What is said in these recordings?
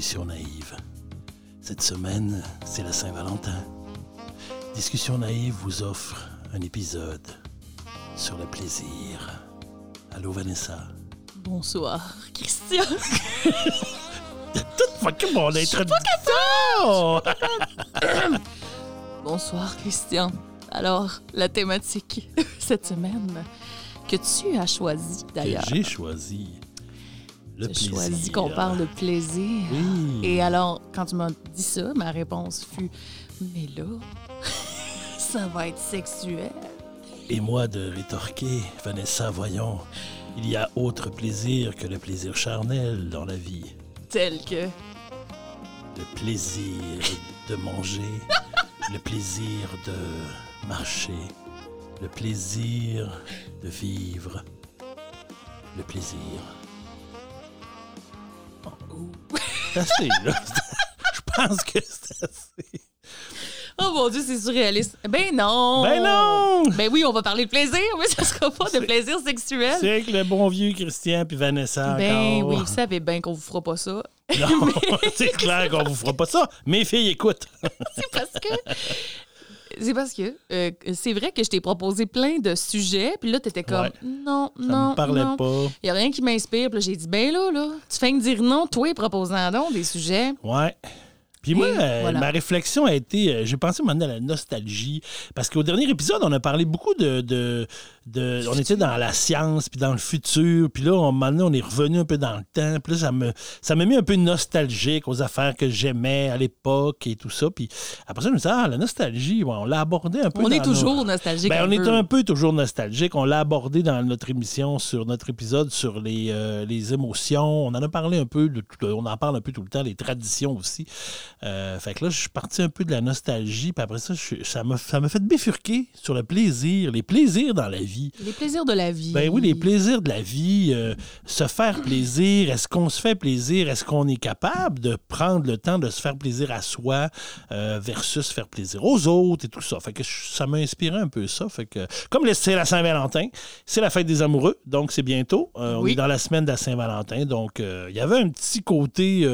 Discussion naïve. Cette semaine, c'est la Saint-Valentin. Discussion naïve vous offre un épisode sur le plaisir. Allô Vanessa. Bonsoir, Christian. Tout fucké mon introduction! Bonsoir, Christian. Alors, la thématique cette semaine que tu as choisie Que d'ailleurs. j'ai choisi le choisi qu'on parle de plaisir. Oui. Et alors, quand tu m'as dit ça, ma réponse fut Mais là, ça va être sexuel. Et moi de rétorquer, Vanessa, voyons, il y a autre plaisir que le plaisir charnel dans la vie. Tel que? Le plaisir de manger, le plaisir de marcher, le plaisir de vivre, le plaisir. Assez, là. Je pense que c'est assez. Oh mon Dieu, c'est surréaliste. Ben non! Ben non! Ben oui, on va parler de plaisir, mais ça sera pas de plaisir sexuel. C'est avec le bon vieux Christian puis Vanessa Ben encore. oui, vous savez bien qu'on vous fera pas ça. Non, c'est clair qu'on vous fera pas ça. Mes filles, écoute. C'est parce que. C'est parce que euh, c'est vrai que je t'ai proposé plein de sujets, puis là, t'étais comme Ouais. non, Ça non, me parlait non. pas. Il y a rien qui m'inspire. Puis j'ai dit ben là, là, tu fais que dire non, toi, proposant donc des sujets. Ouais. Puis moi, euh, voilà. ma réflexion a été, euh, j'ai pensé maintenant à la nostalgie, parce qu'au dernier épisode, on a parlé beaucoup de, de, de- on était dans la science, puis dans le futur, puis là, on, maintenant, on est revenu un peu dans le temps, puis là, ça me, ça m'a mis un peu nostalgique aux affaires que j'aimais à l'époque et tout ça, puis après ça, je me disais, ah, la nostalgie, on l'a abordé un peu. On est toujours nos- nostalgique. ben, on est un peu toujours nostalgique. On l'a abordé dans notre émission, sur notre épisode sur les, euh, les émotions. On en a parlé un peu, de on en parle un peu tout le temps, les traditions aussi. Euh, fait que là, je suis parti un peu de la nostalgie, puis après ça, je suis- ça m'a ça m'a fait bifurquer sur le plaisir, les plaisirs dans la vie. Les plaisirs de la vie. Ben oui, les plaisirs de la vie, euh, se faire plaisir, est-ce qu'on se fait plaisir, est-ce qu'on est capable de prendre le temps de se faire plaisir à soi euh, versus faire plaisir aux autres et tout ça? Fait que je- ça m'a inspiré un peu ça. Fait que comme c'est la Saint-Valentin, c'est la fête des amoureux, donc c'est bientôt. Euh, On Oui. est dans la semaine de la Saint-Valentin, donc euh, il y avait un petit côté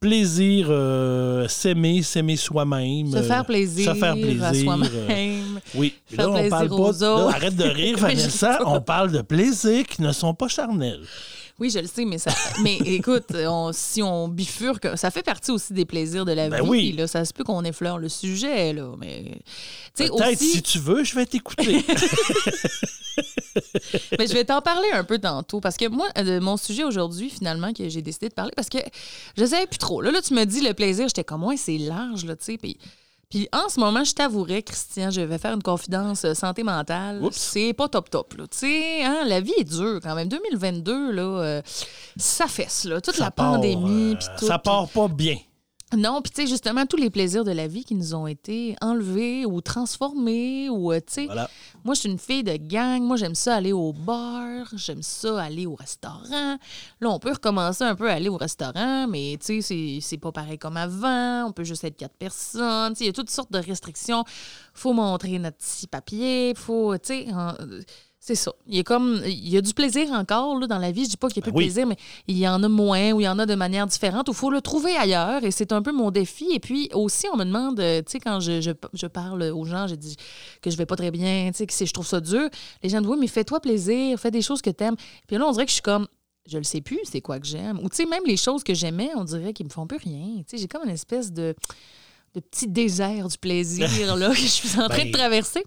plaisir, s'aimer, s'aimer soi-même, Se faire plaisir, se faire à plaisir, euh, soi-même. oui, Faire là, on parle pas. aux là, autres. arrête de rire, Vanessa. on parle de plaisirs qui ne sont pas charnels. Oui, je le sais, mais ça. mais écoute, on- si on bifurque, ça fait partie aussi des plaisirs de la Ben vie. oui. Là, ça se peut qu'on effleure le sujet, là. Mais. Peut-être, aussi. si tu veux, je vais t'écouter. Mais je vais t'en parler un peu tantôt parce que moi, euh, mon sujet aujourd'hui, finalement, que j'ai décidé de parler, parce que je savais plus trop. Là, là tu me dis le plaisir, j'étais comme, ouais, c'est large, là, tu sais. Puis, puis en ce moment, je t'avouerais, Christian, je vais faire une confidence euh, santé mentale. C'est pas top top, là. Tu sais, hein, la vie est dure quand même. 2022, là, euh, ça fesse, là. Toute Ça la part, pandémie, euh, tout. Ça part pas bien. Non, puis tu sais, justement, tous les plaisirs de la vie qui nous ont été enlevés ou transformés, ou, euh, tu sais, Voilà. moi, je suis une fille de gang. Moi, j'aime ça aller au bar. J'aime ça aller au restaurant. Là, on peut recommencer un peu à aller au restaurant, mais tu sais, c'est- c'est pas pareil comme avant. On peut juste être quatre personnes. Tu sais, Il y a toutes sortes de restrictions. faut montrer notre petit papier. faut, tu sais... c'est ça. Il y a comme il y a du plaisir encore là, dans la vie. Je dis pas qu'il n'y a plus Ben oui. de plaisir, mais il y en a moins ou il y en a de manière différente. Il faut le trouver ailleurs et c'est un peu mon défi. Et puis aussi, on me demande, euh, tu sais, quand je, je, je parle aux gens, je dis que je vais pas très bien, tu sais, que je trouve ça dur. Les gens disent, oui, mais fais-toi plaisir, fais des choses que tu aimes. Puis là, on dirait que je suis comme, je le sais plus, c'est quoi que j'aime. Ou tu sais, même les choses que j'aimais, on dirait qu'ils me font plus rien. Tu sais, j'ai comme une espèce de de petit désert du plaisir là, que je suis en train Ben- de traverser.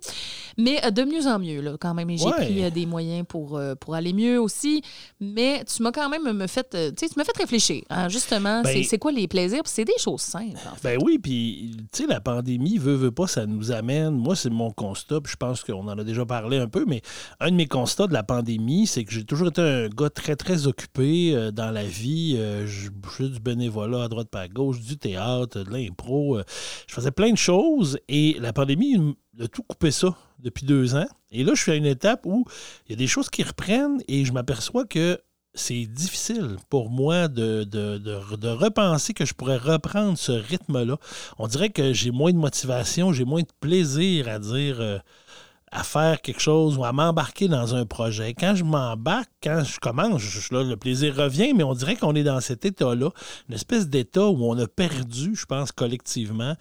Mais euh, de mieux en mieux, là, quand même. Et J'ai Ouais. pris euh, des moyens pour, euh, pour aller mieux aussi. Mais tu m'as quand même me fait, tu m'as fait réfléchir. hein, justement, Ben- c'est- quoi les plaisirs? C'est des choses simples, en fait. Ben oui, puis tu sais, la pandémie, veut, veut pas, ça nous amène. Moi, c'est mon constat, puis je pense qu'on en a déjà parlé un peu, mais un de mes constats de la pandémie, c'est que j'ai toujours été un gars très, très occupé dans la vie. Je je fais du bénévolat à droite pas à gauche, du théâtre, de l'impro. Je faisais plein de choses et la pandémie a tout coupé ça depuis deux ans. Et là, je suis à une étape où il y a des choses qui reprennent et je m'aperçois que c'est difficile pour moi de, de, de- de repenser que je pourrais reprendre ce rythme-là. On dirait que j'ai moins de motivation, j'ai moins de plaisir à dire euh, à faire quelque chose ou à m'embarquer dans un projet. Quand je m'embarque, quand je commence, je, là, le plaisir revient, mais on dirait qu'on est dans cet état-là, une espèce d'état où on a perdu, je pense, collectivement,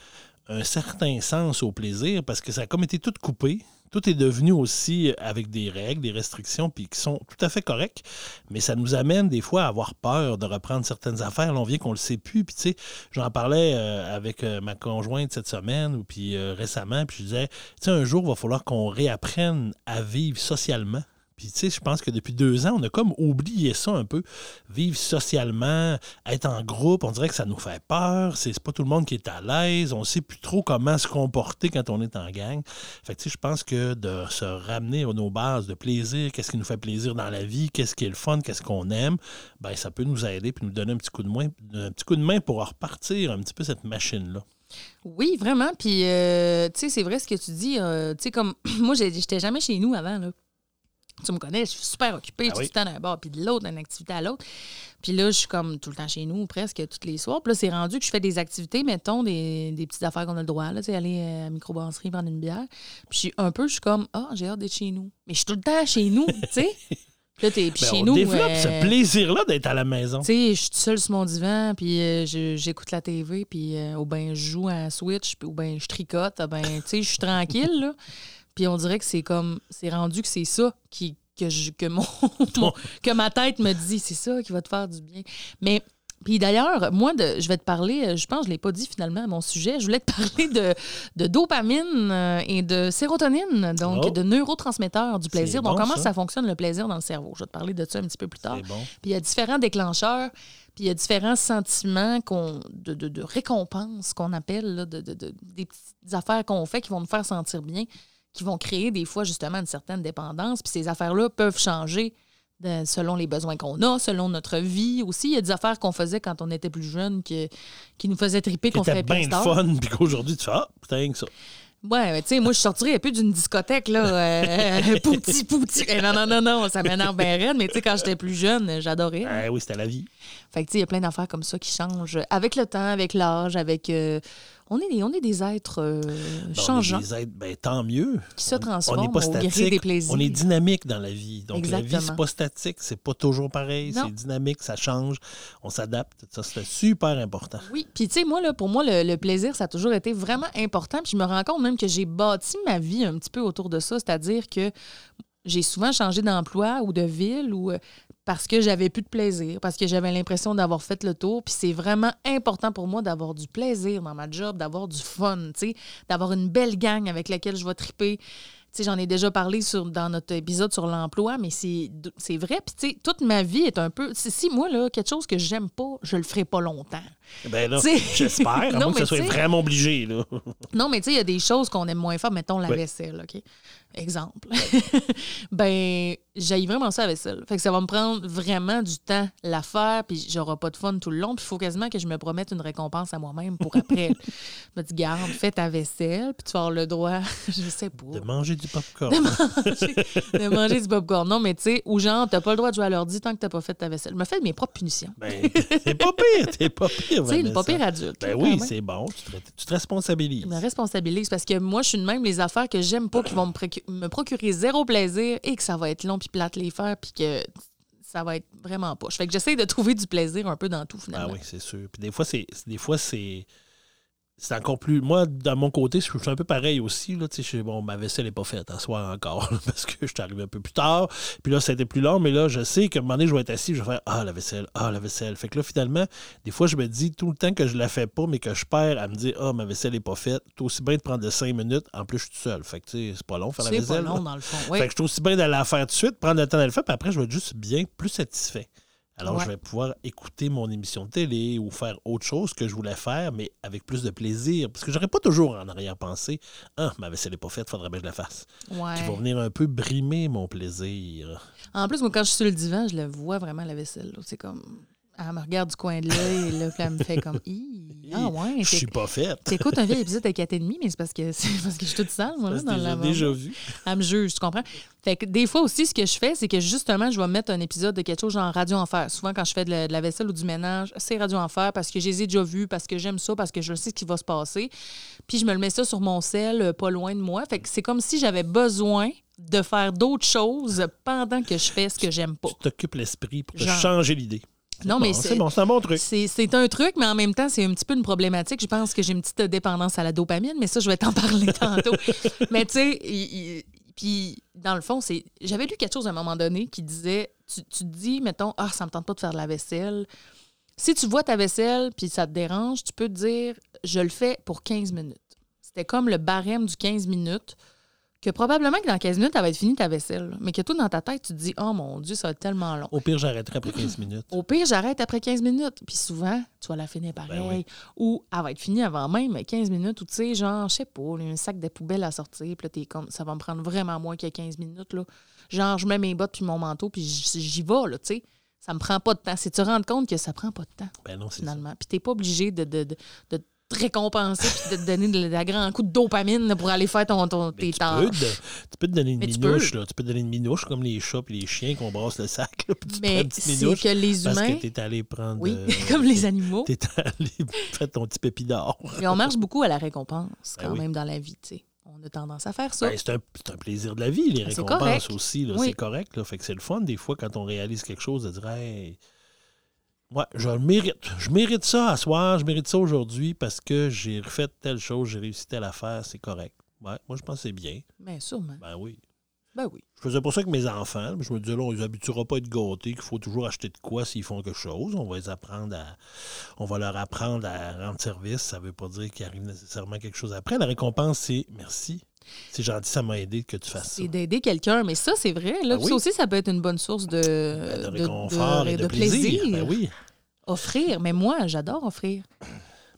un certain sens au plaisir parce que ça a comme été tout coupé. Tout est devenu aussi avec des règles, des restrictions, puis qui sont tout à fait correctes, mais ça nous amène des fois à avoir peur de reprendre certaines affaires. Là, on vient qu'on le sait plus. Puis, tu sais, j'en parlais euh, avec euh, ma conjointe cette semaine, ou puis euh, récemment, puis je disais, tu sais, un jour, il va falloir qu'on réapprenne à vivre socialement. Puis, tu sais, je pense que depuis deux ans, on a comme oublié ça un peu. Vivre socialement, être en groupe, on dirait que ça nous fait peur. C'est pas tout le monde qui est à l'aise. On sait plus trop comment se comporter quand on est en gang. Fait que, tu sais, je pense que de se ramener à nos bases de plaisir, qu'est-ce qui nous fait plaisir dans la vie, qu'est-ce qui est le fun, qu'est-ce qu'on aime, ben ça peut nous aider puis nous donner un petit coup de main, un petit coup de main pour repartir un petit peu cette machine-là. Oui, vraiment. Puis, euh, tu sais, c'est vrai ce que tu dis. euh, tu sais, comme moi, j'étais jamais chez nous avant, là. Tu me connais, je suis super occupée, Ah suis oui. tout le temps d'un bord, puis de l'autre, d'une activité à l'autre. Puis là, je suis comme tout le temps chez nous, presque tous les soirs. Puis là, c'est rendu que je fais des activités, mettons, des, des petites affaires qu'on a le droit, là, tu sais, aller euh, à la microbrasserie, prendre une bière. Puis je suis un peu, je suis comme, ah, j'ai hâte d'être chez nous. Mais je suis tout le temps chez nous, tu sais. Puis là, t'es Ben, chez on nous. développe euh, ce plaisir-là d'être à la maison. tu sais, je suis seule sur mon divan, puis euh, je- j'écoute la TV, puis euh, ou ben je joue à Switch, puis ou ben je tricote, ah ben tu sais, je suis tranquille là. Puis on dirait que c'est comme c'est rendu que c'est ça qui que je que mon, mon- que ma tête me dit, c'est ça qui va te faire du bien. Mais puis d'ailleurs, moi, de, je vais te parler, euh, je pense que je ne l'ai pas dit finalement à mon sujet, je voulais te parler de, de dopamine euh, et de sérotonine, donc Oh. de neurotransmetteurs du plaisir. Donc, comment ça. ça fonctionne le plaisir dans le cerveau? Je vais te parler de ça un petit peu plus tard. Bon. Puis il y a différents déclencheurs, puis il y a différents sentiments qu'on, de, de, de récompense qu'on appelle, là, de, de- de- des petites affaires qu'on fait qui vont nous faire sentir bien, qui vont créer des fois justement une certaine dépendance. Puis ces affaires-là peuvent changer de- selon les besoins qu'on a, selon notre vie aussi. Il y a des affaires qu'on faisait quand on était plus jeune que, qui nous faisaient triper, qu'on plus bien le tard. fun, puis qu'aujourd'hui, tu fais Ah, putain, que ça. Ouais, mais tu sais, moi, je sortirais plus d'une discothèque, là. Euh, pouti, pouti. Eh, Non, non, non, non, ça m'énerve bien raide, mais tu sais, quand j'étais plus jeune, j'adorais. Ah oui, c'était la vie. Fait que, tu sais, il y a plein d'affaires comme ça qui changent avec le temps, avec l'âge, avec. euh, on, est des, on est des êtres euh, Ben, on est changeants des êtres, ben, tant mieux. qui se transforment on n'est pas au gré statique. des plaisirs. On est dynamique dans la vie. Donc, la vie, c'est pas statique. C'est pas toujours pareil. C'est dynamique, ça change. On s'adapte. Ça, c'est super important. Oui, puis tu sais, moi, là, pour moi, le, le plaisir, ça a toujours été vraiment important. Puis je me rends compte même que j'ai bâti ma vie un petit peu autour de ça, c'est-à-dire que j'ai souvent changé d'emploi ou de ville ou euh, parce que j'avais plus de plaisir, parce que j'avais l'impression d'avoir fait le tour. Puis c'est vraiment important pour moi d'avoir du plaisir dans ma job, d'avoir du fun, tu sais, d'avoir une belle gang avec laquelle je vais triper. Tu sais, j'en ai déjà parlé sur, dans notre épisode sur l'emploi, mais c'est vrai. Puis, tu sais, toute ma vie est un peu. Si, moi, là, quelque chose que j'aime pas, je le ferai pas longtemps. Ben là, j'espère, à Non, moins que ça soit vraiment obligé. Là. Non, mais tu sais, il y a des choses qu'on aime moins faire. Mettons la Ouais. vaisselle, OK? Exemple. ben, j'aille vraiment ça la vaisselle. Fait que ça va me prendre vraiment du temps la faire, puis j'aurai pas de fun tout le long. Puis il faut quasiment que je me promette une récompense à moi-même pour après. je me dis, garde, fais ta vaisselle, puis tu vas avoir le droit, je sais pas, De manger du popcorn. manger, de manger du popcorn. Non, mais tu sais, ou genre, t'as pas le droit de jouer à l'ordi tant que t'as pas fait ta vaisselle. Je me fais mes propres punitions. Ben, t'es pas pire, t'es pas pire. Tu sais, une pas pire adulte. Ben oui, c'est bon. Tu te, tu te responsabilises. Je me responsabilise parce que moi, je suis de même les affaires que j'aime pas qui vont me procurer zéro plaisir et que ça va être long puis plate les faire puis que ça va être vraiment pas. Fait que j'essaie de trouver du plaisir un peu dans tout Ah finalement. oui, c'est sûr. Puis des fois, c'est des fois c'est c'est encore plus. Moi, dans mon côté, je suis un peu pareil aussi. Là, tu sais, je suis- bon, ma vaisselle n'est pas faite à soir encore là, parce que je suis arrivé un peu plus tard. Puis là, ça a été plus long, mais là, je sais qu'à un moment donné, je vais être assis, je vais faire Ah, la vaisselle, ah, la vaisselle. Fait que là, finalement, des fois, je me dis tout le temps que je la fais pas, mais que je perds à me dire Ah, ma vaisselle n'est pas faite. C'est aussi bien de prendre de cinq minutes. En plus, je suis tout seul. Fait que, tu sais, c'est pas long faire la C'est pas vaisselle. long, là. dans le fond. Oui. Fait que je trouve aussi bien d'aller la faire tout de suite, prendre le temps de le faire, puis après, je vais être juste bien plus satisfait. Alors, Ouais. je vais pouvoir écouter mon émission de télé ou faire autre chose que je voulais faire, mais avec plus de plaisir. Parce que j'aurais pas toujours en arrière-pensée Ah, ma vaisselle n'est pas faite, faudrait bien que je la fasse. Ouais. Qui va venir un peu brimer mon plaisir. En plus, moi, quand je suis sur le divan, je le vois vraiment, la vaisselle. C'est comme. Elle me regarde du coin de l'œil, là, puis elle me fait comme. Hi, Ah ouais, Je suis pas faite. t'écoutes un vieil épisode de 4 et demi, mais c'est parce que c'est parce que je suis toute sale, moi, là, dans la déjà vu. Elle me juge, tu comprends? Fait que des fois aussi, ce que je fais, c'est que justement, je vais mettre un épisode de quelque chose genre Radio Enfer. Souvent, quand je fais de la, de la vaisselle ou du ménage, c'est Radio Enfer parce que je les ai déjà vus, parce que j'aime ça, parce que je sais ce qui va se passer. Puis je me le mets ça sur mon sel, euh, pas loin de moi. Fait que c'est comme si j'avais besoin de faire d'autres choses pendant que je fais ce que j'aime pas. Tu t'occupes l'esprit pour te changer l'idée. Non, mais c'est bon, c'est un bon truc. c'est un truc, mais en même temps, c'est un petit peu une problématique. Je pense que j'ai une petite dépendance à la dopamine, mais ça, je vais t'en parler tantôt. mais tu sais, puis dans le fond, c'est j'avais lu quelque chose à un moment donné qui disait tu, tu te dis, mettons, ah, ça me tente pas de faire de la vaisselle. Si tu vois ta vaisselle puis ça te dérange, tu peux te dire, je le fais pour 15 minutes. C'était comme le barème du 15 minutes. Que probablement que dans 15 minutes, elle va être finie ta vaisselle. Mais que toi, dans ta tête, tu te dis, oh mon Dieu, ça va être tellement long. Au pire, j'arrêterai après 15 minutes. Au pire, j'arrête après 15 minutes. Puis souvent, tu vas la finir pareil. Ben oui. Ou elle va être finie avant même 15 minutes. Ou tu sais, genre, je sais pas, un sac de poubelle à sortir. Puis là, t'es comme, ça va me prendre vraiment moins que 15 minutes. Là. Genre, je mets mes bottes puis mon manteau, puis j'y vais, là, tu sais. Ça me prend pas de temps. C'est tu te rends compte que ça prend pas de temps, Ben non, finalement. Puis t'es pas obligé de, de, de, de te récompenser puis de te donner de, la grand coup de dopamine pour aller faire ton, ton, Mais tes tu, tâches. peux te, tu peux te donner une Mais tu minouche, peux. là. Tu peux te donner une minouche comme les chats et les chiens qu'on brasse le sac. Là, puis tu Mais c'est minouche que les parce humains... que t'es allé prendre. Oui, euh, comme les animaux. T'es allé faire ton petit pépi d'or. Et on marche beaucoup à la récompense, Ben quand oui. même, dans la vie, tu sais. On a tendance à faire ça. Ben, c'est un, un plaisir de la vie, les Ben, récompenses correct. aussi. Oui. C'est correct. Là, fait que c'est le fun, des fois, quand on réalise quelque chose, de dire Hey, moi, je le mérite. Je mérite ça à soir, je mérite ça aujourd'hui parce que j'ai refait telle chose, j'ai réussi telle affaire, c'est correct. Ouais, moi, je pense que c'est bien. Bien, sûrement. Ben oui. Ben oui. Je faisais pas ça avec mes enfants. mais Je me disais, là, on les habituera pas à être gâtés, qu'il faut toujours acheter de quoi s'ils font quelque chose. On va les apprendre à. On va leur apprendre à rendre service. Ça veut pas dire qu'il arrive nécessairement quelque chose après. La récompense, c'est merci. C'est gentil, ça m'a aidé que tu fasses ça. C'est d'aider quelqu'un, mais ça, c'est vrai. Là, Ben ça aussi, ça peut être une bonne source de, Ben, de réconfort et de, plaisir. Ben oui. Offrir. Mais moi, j'adore offrir.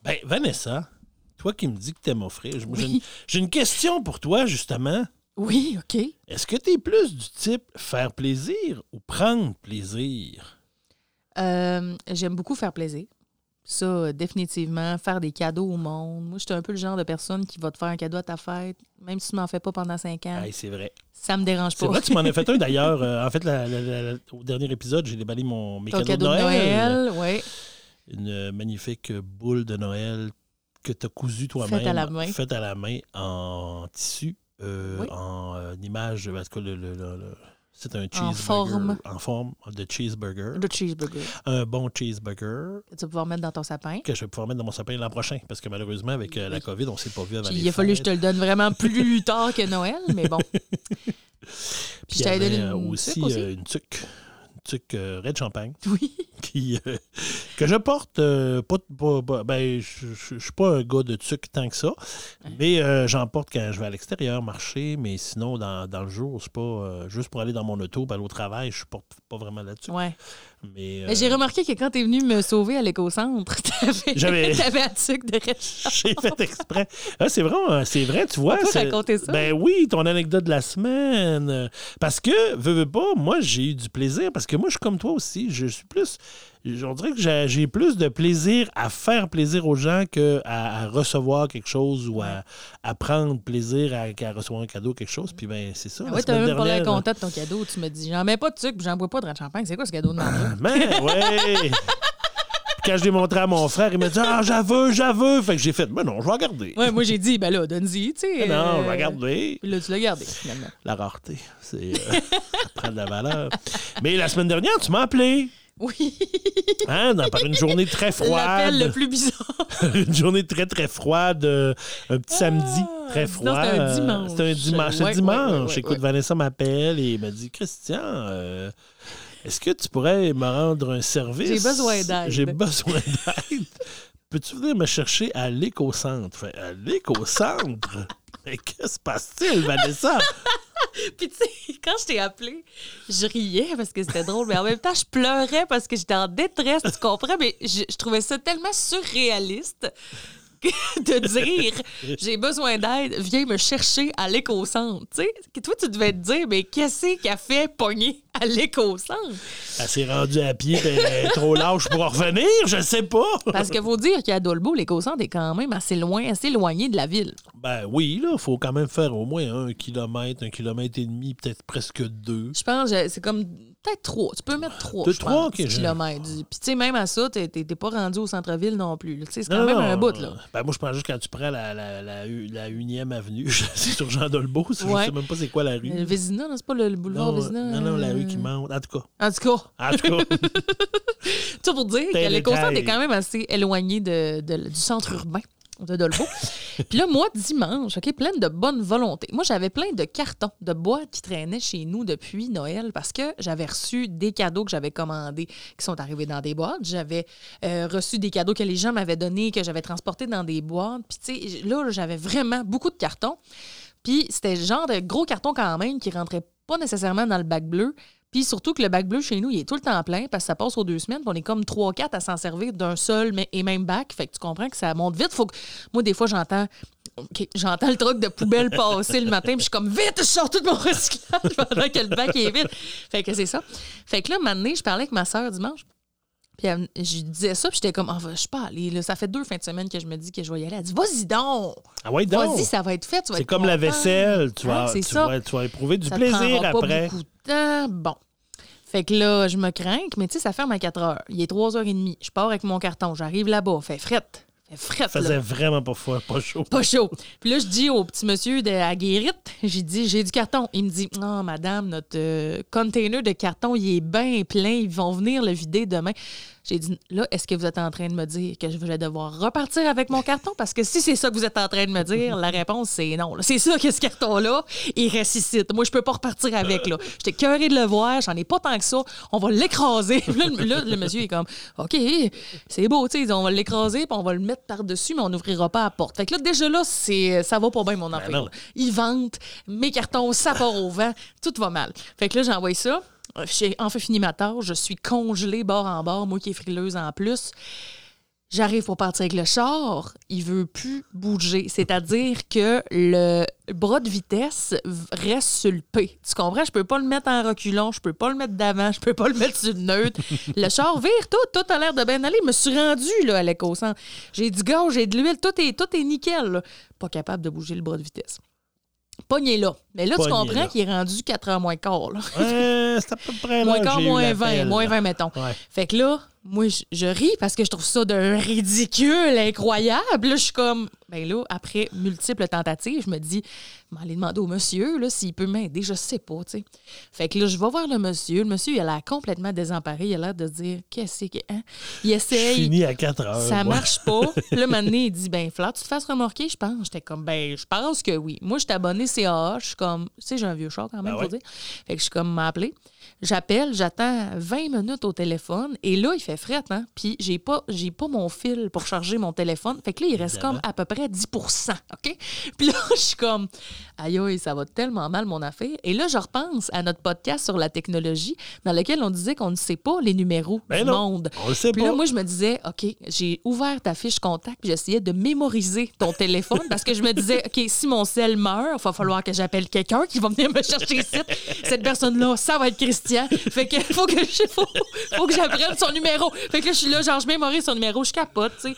Ben, Vanessa, toi qui me dis que tu aimes offrir, j'ai Oui. une- j'ai une question pour toi, justement. Oui, OK. Est-ce que tu es plus du type faire plaisir ou prendre plaisir? Euh, J'aime beaucoup faire plaisir. Ça, euh, définitivement, faire des cadeaux au monde. Moi, je suis un peu le genre de personne qui va te faire un cadeau à ta fête, même si tu m'en fais pas pendant cinq ans. Hey, c'est vrai. Ça me dérange C'est pas. vrai, tu m'en as fait un d'ailleurs. Euh, en fait, la- la- la- la- au dernier épisode, j'ai déballé mon, mes Ton cadeaux cadeau de Noël. oui. Une euh, magnifique boule de Noël que tu as cousue toi-même. Faite à la main. Faite à la main en tissu, euh, Oui. en euh, image. En tout cas, le- le- le- le- c'est un En cheeseburger. forme. En forme de cheeseburger. Le cheeseburger. Un bon cheeseburger Que tu vas pouvoir mettre dans ton sapin. que je vais pouvoir mettre dans mon sapin l'an prochain. Parce que malheureusement, avec euh, la. COVID, on ne s'est pas vu avant Puis les il a fallu que je te le donne vraiment plus tard que Noël, mais bon. Puis Puis je t'avais donné euh, une aussi, sucre aussi. euh, une tuque. Tuque euh, Red Champagne. Oui. qui, euh, que je porte euh, pas, pas- pas- ben je je suis pas un gars de tuc tant que ça mais euh, j'en porte quand je vais à l'extérieur marcher mais sinon dans, dans le jour c'est pas juste pour aller dans mon auto pour aller au travail je porte pas vraiment là-dessus Ouais. Mais euh, Mais j'ai remarqué que quand t'es venu me sauver à l'éco-centre, t'avais, un sucre de j'ai fait exprès. Ah, c'est vrai hein, c'est vrai tu vois c'est- raconter ça? ben oui ton anecdote de la semaine. Parce que veux, veux pas moi j'ai eu du plaisir parce que moi je suis comme toi aussi. Je suis plus on dirait que j'ai plus de plaisir à faire plaisir aux gens qu'à à recevoir quelque chose ou à, à prendre plaisir à, à recevoir un cadeau, quelque chose. Puis ben c'est ça. Ah t'avais semaine même dernière, content de ton cadeau. Tu me dis, j'en mets pas de sucre, puis j'en bois pas de champagne. C'est quoi ce cadeau de merde? Mais ouais! Puis Quand je l'ai montré à mon frère, il m'a dit Ah, j'avoue, j'avoue. Fait que j'ai fait Ben non, je vais regarder. Ouais, moi j'ai dit, ben là, donne-y, tu sais. Ben non, je euh, vais regarder. Puis là, tu l'as gardé, finalement. La rareté, c'est. euh, ça prend de la valeur. Mais la semaine dernière, tu m'as appelé. Oui. Hein, dans- par une journée très froide. L'appel le plus bizarre. une journée très, très froide. euh, un petit samedi très froid. c'était un dimanche. C'était un dimanche. Ouais, dimanche. ouais, ouais, ouais, Écoute. Vanessa m'appelle et m'a dit Christian, euh, est-ce que tu pourrais me rendre un service? J'ai besoin d'aide. J'ai besoin d'aide. Peux-tu venir me chercher à l'éco-centre Fait, À l'éco-centre Mais qu'est-ce qui se passe-t-il, Vanessa? Puis tu sais, quand je t'ai appelé, je riais parce que c'était drôle, mais en même temps, je pleurais parce que j'étais en détresse, tu comprends? Mais je, trouvais ça tellement surréaliste que de dire j'ai besoin d'aide, viens me chercher à l'éco-centre. Tu sais, que toi, tu devais te dire, mais qu'est-ce qui a fait pogner à l'éco-centre? Elle s'est rendue à pied, elle est trop lâche pour en revenir, je sais pas. Parce que faut dire qu'à Dolbeau, l'éco-centre est quand même assez loin, assez éloigné de la ville. Ben oui, là, faut quand même faire au moins un kilomètre, un kilomètre et demi, peut-être presque deux. Je pense que c'est comme peut-être trois. Tu peux mettre trois, De trois, kilomètres. Puis tu sais, même à ça, t'es t'es- t'es pas rendu au centre-ville non plus. Tu C'est quand Non, même non, un bout, là. Ben moi, je pense juste quand tu prends la, la, la, la unième avenue, c'est sur Jean Dolbeau, je Ouais. sais même pas c'est quoi la rue. Le Vézina, non, c'est pas le, le boulevard Vézina? non, non, la euh, rue qui monte. En tout cas, En tout cas, en tout cas, tout pour dire que l'éco-centre détail. est quand même assez éloigné de, de- du centre urbain de Dolbeau. Puis là, moi, dimanche, OK, pleine de bonne volonté. Moi, j'avais plein de cartons, de boîtes qui traînaient chez nous depuis Noël parce que j'avais reçu des cadeaux que j'avais commandés qui sont arrivés dans des boîtes. J'avais euh, reçu des cadeaux que les gens m'avaient donnés, que j'avais transportés dans des boîtes. Puis, tu sais, là, j'avais vraiment beaucoup de cartons. Puis, c'était le genre de gros cartons quand même qui rentraient pas nécessairement dans le bac bleu. Puis surtout que le bac bleu chez nous, il est tout le temps plein parce que ça passe aux deux semaines. on est comme 3-4 à s'en servir d'un seul et même bac. Fait que tu comprends que ça monte vite. Faut que... Moi, des fois, j'entends j'entends le truc de poubelle passer le matin, puis je suis comme vite, je sors tout mon recyclage pendant que le bac est vide. Fait que c'est ça. Fait que là, maintenant, je parlais avec ma soeur dimanche. Puis elle- je disais ça, puis j'étais comme, ah, je suis pas allée. là. Ça fait deux fins de semaine que je me dis que je vais y aller. Elle dit, vas-y donc! ah ouais, donc. Vas-y, ça va être fait. C'est comme la vaisselle, tu vas, c'est tu, ça. vas, tu vas éprouver du Ça plaisir prendra pas après. beaucoup de temps. Bon. Fait que là, je me crains, mais tu sais, ça ferme à 4 heures. Il est 3h30. Je pars avec mon carton. J'arrive là-bas. Fait frette. Frette, Ça là. faisait vraiment pas froid, pas chaud. Pas chaud. Puis là, je dis au petit monsieur de la guérite, j'ai dit, j'ai du carton. Il me dit, non, madame, notre euh, container de carton, il est bien plein. Ils vont venir le vider demain. J'ai dit, là, est-ce que vous êtes en train de me dire que je vais devoir repartir avec mon carton? Parce que si c'est ça que vous êtes en train de me dire, la réponse, c'est non. C'est sûr que ce carton-là, il ressuscite. Moi, je peux pas repartir avec, là. J'étais cœuré de le voir, j'en ai pas tant que ça. On va l'écraser. Puis Là, le- là, le monsieur est comme, OK, c'est beau, tu sais, on va l'écraser, puis on va le mettre par-dessus, mais on n'ouvrira pas la porte. Fait que là, déjà là, c'est, ça va pas bien, mon affaire. non. là. Il vente, mes cartons, ça part au vent, tout va mal. Fait que là, j'ai envoyé ça. J'ai enfin fini ma tâche. Je suis congelée bord en bord, moi qui est frileuse en plus. J'arrive pour partir avec le char, il veut plus bouger. C'est-à-dire que le bras de vitesse reste sur le P. Tu comprends? Je peux pas le mettre en reculant, je peux pas le mettre d'avant, je peux pas le mettre sur le neutre. le char vire tout, tout a l'air de bien aller. Je me suis rendu là, à l'éco-centre. J'ai du gaz, j'ai de l'huile, tout est, tout est nickel. Pas capable de bouger le bras de vitesse. Pogné là. Mais là, tu comprends qu'il est rendu 4 heures moins quart. là. Ouais, c'est à peu près là Moins quart, moins 20, l'appel. moins 20, mettons. Ouais. Fait que là, moi, je, je ris parce que je trouve ça d'un ridicule incroyable. Là, je suis comme, ben là, après multiples tentatives, je me dis, m'en aller demander au monsieur, là, s'il peut m'aider, je sais pas, tu sais. Fait que là, je vais voir le monsieur. Le monsieur, il a l'air complètement désemparé. Il a l'air de dire, qu'est-ce que. Hein? Il Je essaye. finis à 4 heures. Ça moi. marche pas. Puis là, maintenant, il dit, ben, Flat, tu te fasses remorquer, je pense. J'étais comme, ben, je pense que oui. Moi, je suis abonné CAA. Je suis comme, tu sais, j'ai un vieux char quand même Ben pour ouais. dire. Fait que je suis comme, m'a appelé. J'appelle, j'attends 20 minutes au téléphone et là, il fait fret, hein? Puis j'ai pas, j'ai pas mon fil pour charger mon téléphone. Fait que là, il reste Évidemment. comme à peu près 10 OK? Puis là, je suis comme, aïe, aïe, ça va tellement mal, mon affaire. Et là, je repense à notre podcast sur la technologie dans lequel on disait qu'on ne sait pas les numéros Ben du non, monde. on le sait Puis pas. là, moi, je me disais, OK, j'ai ouvert ta fiche contact, puis j'essayais de mémoriser ton téléphone parce que je me disais, OK, si mon sel meurt, il va falloir que j'appelle quelqu'un qui va venir me chercher ici. Cette personne-là, ça va être Christian. Fait que faut que je, faut, faut que j'apprenne son numéro. Fait que là, je suis là, genre, je mémorise son numéro, je capote, tu sais.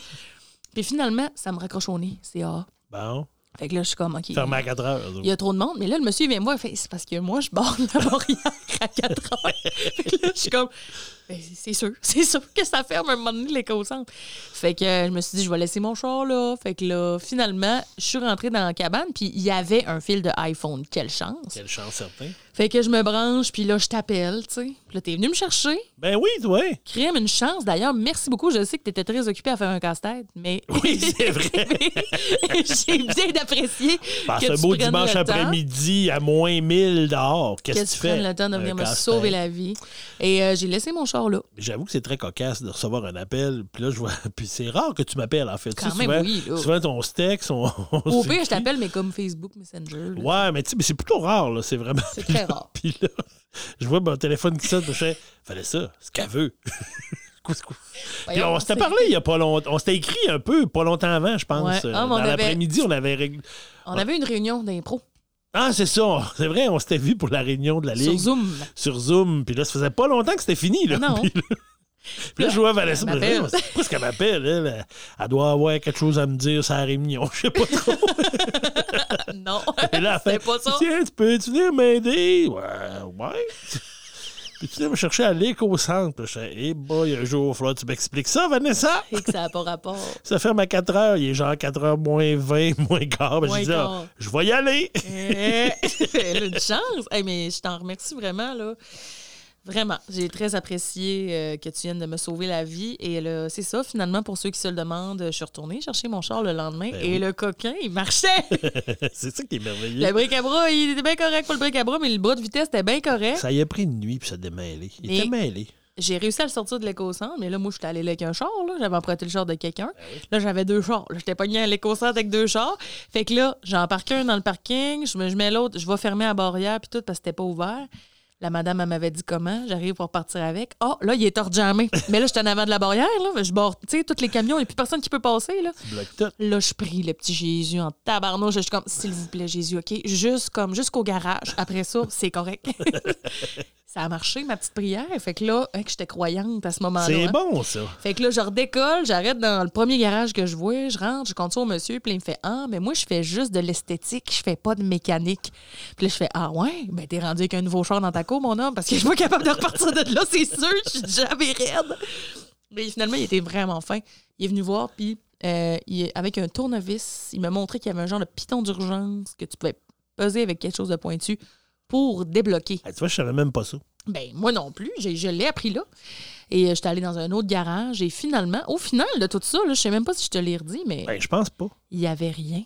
Puis finalement, ça me raccroche au nez, c'est A. Bon, Fait que là, je suis comme, OK. fermé à 4 heures. Il y a trop de monde. Mais là, le monsieur, vient il fait, C'est parce que moi, je barre la barrière à 4 heures. fait que là, je suis comme C'est sûr. C'est sûr que ça ferme un moment donné l'éco-centre. Fait que euh, je me suis dit, je vais laisser mon char là. Fait que là, finalement, je suis rentrée dans la cabane. Puis il y avait un fil de iPhone. Quelle chance. Quelle chance, certain. Fait que je me branche. Puis là, je t'appelle, tu sais. Puis là, t'es venu me chercher. Ben oui, toi. Crème, une chance. D'ailleurs, merci beaucoup. Je sais que tu étais très occupé à faire un casse-tête, mais. Oui, c'est vrai. J'ai bien apprécié. Passe que un tu beau dimanche après-midi à moins 1000 dehors. Que Qu'est-ce que tu fais? le temps de venir me sauver la vie. Et euh, j'ai laissé mon char là. J'avoue que c'est très cocasse de recevoir un appel. Puis là, je vois. Puis c'est rare que tu m'appelles, en fait. Tu Quand sais, même, souvent, oui, souvent, ton texte, on. Au pire, je t'appelle, mais comme Facebook Messenger. là. Ouais, mais tu sais, mais c'est plutôt rare, là. C'est vraiment. C'est très rare. Puis là, je vois mon téléphone qui sonne, je fais, fallait ça, ce qu'elle veut. Puis on s'était parlé il y a pas longtemps. On s'était écrit un peu, pas longtemps avant, je pense. Ouais. Ah, Dans avait- l'après-midi, on avait réglé. On avait une réunion d'impro Ah, c'est ça. C'est vrai, on s'était vu pour la réunion de la sur Ligue. Zoom. Sur Zoom. Puis là, ça faisait pas longtemps que c'était fini. Là. Ah non. Puis là, puis là, je vois Vanessa. Pourquoi est-ce qu'elle m'appelle? Elle, elle, doit avoir quelque chose à me dire sur la réunion. Je sais pas trop. non. Et là, elle C'est fait pas ça. Tiens, tu peux-tu venir m'aider? Ouais, ouais. Puis tu viens me chercher à l'éco-centre. Je fais, hey boy, un jour, il que tu m'expliques ça, Vanessa. Et que ça n'a pas rapport. Ça ferme à 4 heures. Il est genre 4 heures moins 20, moins quart. Ben, j'ai dit, ah, je vais y aller. Eh, Elle a une chance. Hey, mais je t'en remercie vraiment, là. Vraiment. J'ai très apprécié euh, que tu viennes de me sauver la vie. Et là, c'est ça, finalement, pour ceux qui se le demandent, je suis retournée chercher mon char le lendemain Ben et oui. le coquin, il marchait. c'est ça qui est merveilleux. le bric à bras, il était bien correct pour le bric à bras, mais le bras de vitesse était bien correct. Ça y a pris une nuit, puis ça a démêlé. Il Et- était mêlé. J'ai réussi à le sortir de l'éco-centre, mais là, moi, je suis allée avec un char. là. J'avais emprunté le char de quelqu'un. Ben Là, j'avais deux chars. J'étais pogné à l'éco-centre avec deux chars. Fait que là, j'en parque un dans le parking, je, me, je mets l'autre, je vais fermer la barrière, puis tout, parce que c'était pas ouvert. La madame, elle m'avait dit comment? J'arrive pour partir avec. Oh, là, il est hors jamais. Mais là, j'étais en avant de la barrière. Là. Je borde, tu sais, tous les camions, il n'y a plus personne qui peut passer. Là. Là, je prie le petit Jésus en tabarnouche. Je suis comme, s'il vous plaît, Jésus, OK? Juste comme, jusqu'au garage. Après ça, c'est correct. ça a marché, ma petite prière. Fait que là, hein, que j'étais croyante à ce moment-là. C'est hein. bon, ça. Fait que là, je redécolle, j'arrête dans le premier garage que je vois, je rentre, je compte ça au monsieur, puis là, il me fait Ah, mais moi, je fais juste de l'esthétique, je fais pas de mécanique. Puis là, je fais Ah, ouais, ben t'es rendu avec un nouveau char dans ta cour, mon homme, parce que je suis pas capable de repartir de là, c'est sûr, je suis jamais raide. Mais finalement, il était vraiment fin. Il est venu voir, puis euh, il- avec un tournevis, il m'a montré qu'il y avait un genre de piton d'urgence que tu pouvais peser avec quelque chose de pointu pour débloquer. Hey, tu vois, je savais même pas ça. Ben, moi non plus. J'ai- Je l'ai appris là. Et euh, j'étais allée dans un autre garage. Et finalement, au final de tout ça, là, je sais même pas si je te l'ai redit, mais Ben, je pense pas. il y avait rien.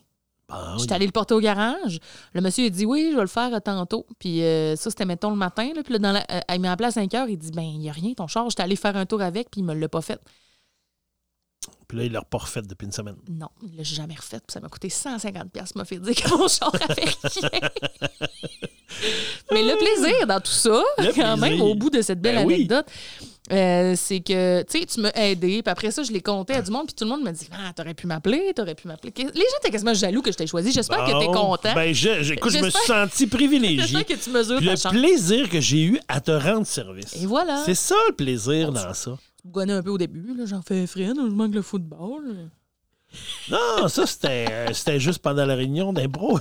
Bon, J'étais allée le porter au garage. Le monsieur, il dit oui, je vais le faire euh, tantôt. Puis euh, ça, c'était, mettons, le matin. Là. Puis là, dans la, euh, il m'a appelé à 5 heures. Il dit ben, il n'y a rien, ton char. J'étais allée faire un tour avec, puis il me l'a pas fait. Puis là, il l'a pas refait depuis une semaine. Non, il l'a jamais refait. Puis ça m'a coûté 150$. piastres, m'a fait dire que mon char avait rien. Mais le plaisir dans tout ça, Le quand même, au bout de cette belle Ben oui. anecdote, euh, c'est que, tu sais, tu m'as aidé, puis après ça, je l'ai compté à du monde, puis tout le monde me dit Ah, t'aurais pu m'appeler, t'aurais pu m'appeler. Les gens étaient quasiment jaloux que je t'ai choisi. J'espère que t'es Bon, content. Ben, je, je- écoute, je me suis senti privilégié. Que tu mesures le plaisir que j'ai eu à te rendre service. Et voilà. C'est ça le plaisir Bon, dans ça. Tu me gonnais un peu au début, là, j'en fais freine, je manque le football. Non, ça, c'était euh, c'était juste pendant la réunion d'impro.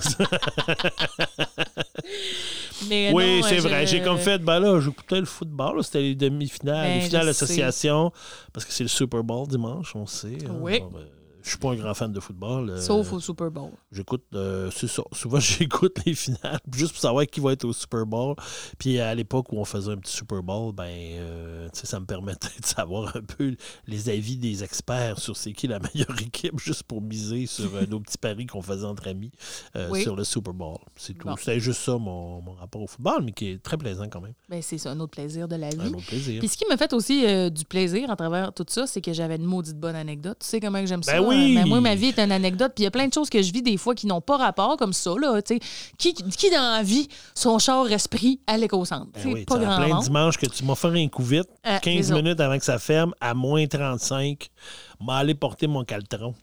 Mais oui, c'est vrai. J'ai comme fait, ben là, j'écoutais le football. C'était les demi-finales, Ben, les finales je d'association. Parce que c'est le Super Bowl dimanche, on sait. hein. Oui. Euh, je suis pas un grand fan de football. euh, Sauf au Super Bowl. J'écoute, euh, c'est ça. Souvent, j'écoute les finales juste pour savoir qui va être au Super Bowl. Puis à l'époque où on faisait un petit Super Bowl, ben, euh, ça me permettait de savoir un peu les avis des experts sur c'est qui la meilleure équipe, juste pour miser sur euh, nos petits paris qu'on faisait entre amis euh, Oui. sur le Super Bowl. C'est tout. Bon. C'était juste ça mon, mon rapport au football, mais qui est très plaisant quand même. Ben, c'est ça, un autre plaisir de la vie. Un autre plaisir. Puis ce qui m'a fait aussi du plaisir à travers tout ça, c'est que j'avais une maudite bonne anecdote. Tu sais comment que j'aime Ben ça? oui! Euh, ben moi, ma vie est une anecdote. Puis il y a plein de choses que je vis des fois qui n'ont pas rapport comme ça. Là, qui, qui dans la vie, son char esprit à l'éco-centre? Ben oui, pas grand plein de monde. dimanches que tu m'as fait un coup vite, Euh, 15 les autres. minutes avant que ça ferme, à moins 35, m'a allé porter mon caltron.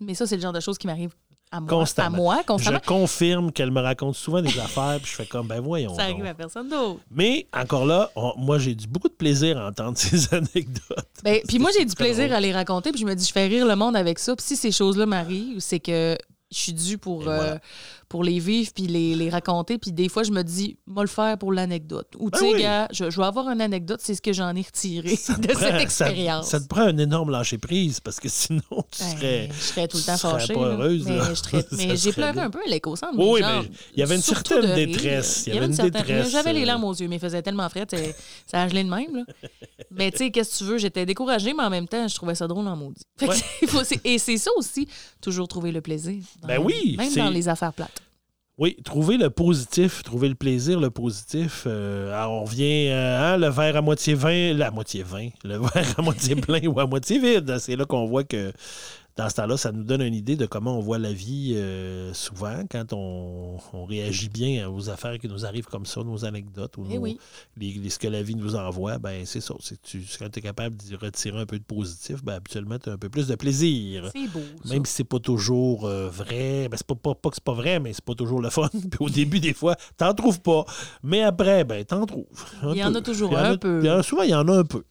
Mais ça, c'est le genre de choses qui m'arrivent à moi. Constamment. À moi, constamment. Je confirme qu'elle me raconte souvent des affaires, puis je fais comme, ben voyons. Ça donc. arrive à personne d'autre. Mais encore là, on- moi, j'ai du beaucoup de plaisir à entendre ces anecdotes. Ben, puis moi, j'ai du plaisir drôle. à les raconter. Puis je me dis, je fais rire le monde avec ça. Puis si ces choses-là m'arrivent, c'est que je suis due pour, voilà. euh, pour les vivre puis les, les raconter. Puis des fois, je me dis, moi le faire pour l'anecdote. Ou Ben tu sais, oui. gars, je, je vais avoir une anecdote, c'est ce que j'en ai retiré de cette ça- expérience. Ça, te prend un énorme lâcher-prise parce que sinon, tu Ben, serais. je serais tout le temps fâchée. pas heureuse, mais là. j'ai pleuré un peu à l'éco-centre. Oui, genre, mais il y avait une certaine détresse. Il y avait une, certaine... détresse, J'avais les euh, larmes aux yeux, mais il faisait tellement frais, ça a gelé de même. Là. Mais tu sais, qu'est-ce que tu veux? J'étais découragée, mais en même temps, je trouvais ça drôle en maudit. Ouais. Et c'est ça aussi, toujours trouver le plaisir. dans Ben oui, Même dans les affaires plates. Oui, trouver le positif, trouver le plaisir, le positif. Euh, alors, on revient, euh, hein, le verre à moitié vin, la moitié vin, le verre à moitié plein ou à moitié vide. C'est là qu'on voit que dans ce temps-là, ça nous donne une idée de comment on voit la vie euh, souvent quand on, on réagit bien aux affaires qui nous arrivent comme ça, nos anecdotes ou Eh nos- oui. les- les- ce que la vie nous envoie. Ben, c'est ça. Tu, quand tu es capable d'y retirer un peu de positif, ben, habituellement, tu as un peu plus de plaisir. C'est beau. ça. Même si c'est pas toujours euh, vrai, ben c'est pas, pas, pas que c'est pas vrai, mais c'est pas toujours le fun. Puis au début, des fois, t'en trouves pas. Mais après, ben t'en trouves. Il y en a toujours un peu. souvent, il y en a un peu.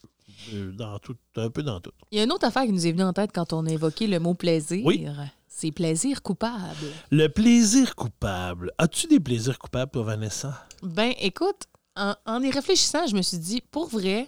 Euh, Dans tout, un peu dans tout. Il y a une autre affaire qui nous est venue en tête quand on a évoqué le mot plaisir. Oui. C'est plaisir coupable. Le plaisir coupable. As-tu des plaisirs coupables, toi, Vanessa? Ben, écoute, en, en y réfléchissant, je me suis dit, pour vrai,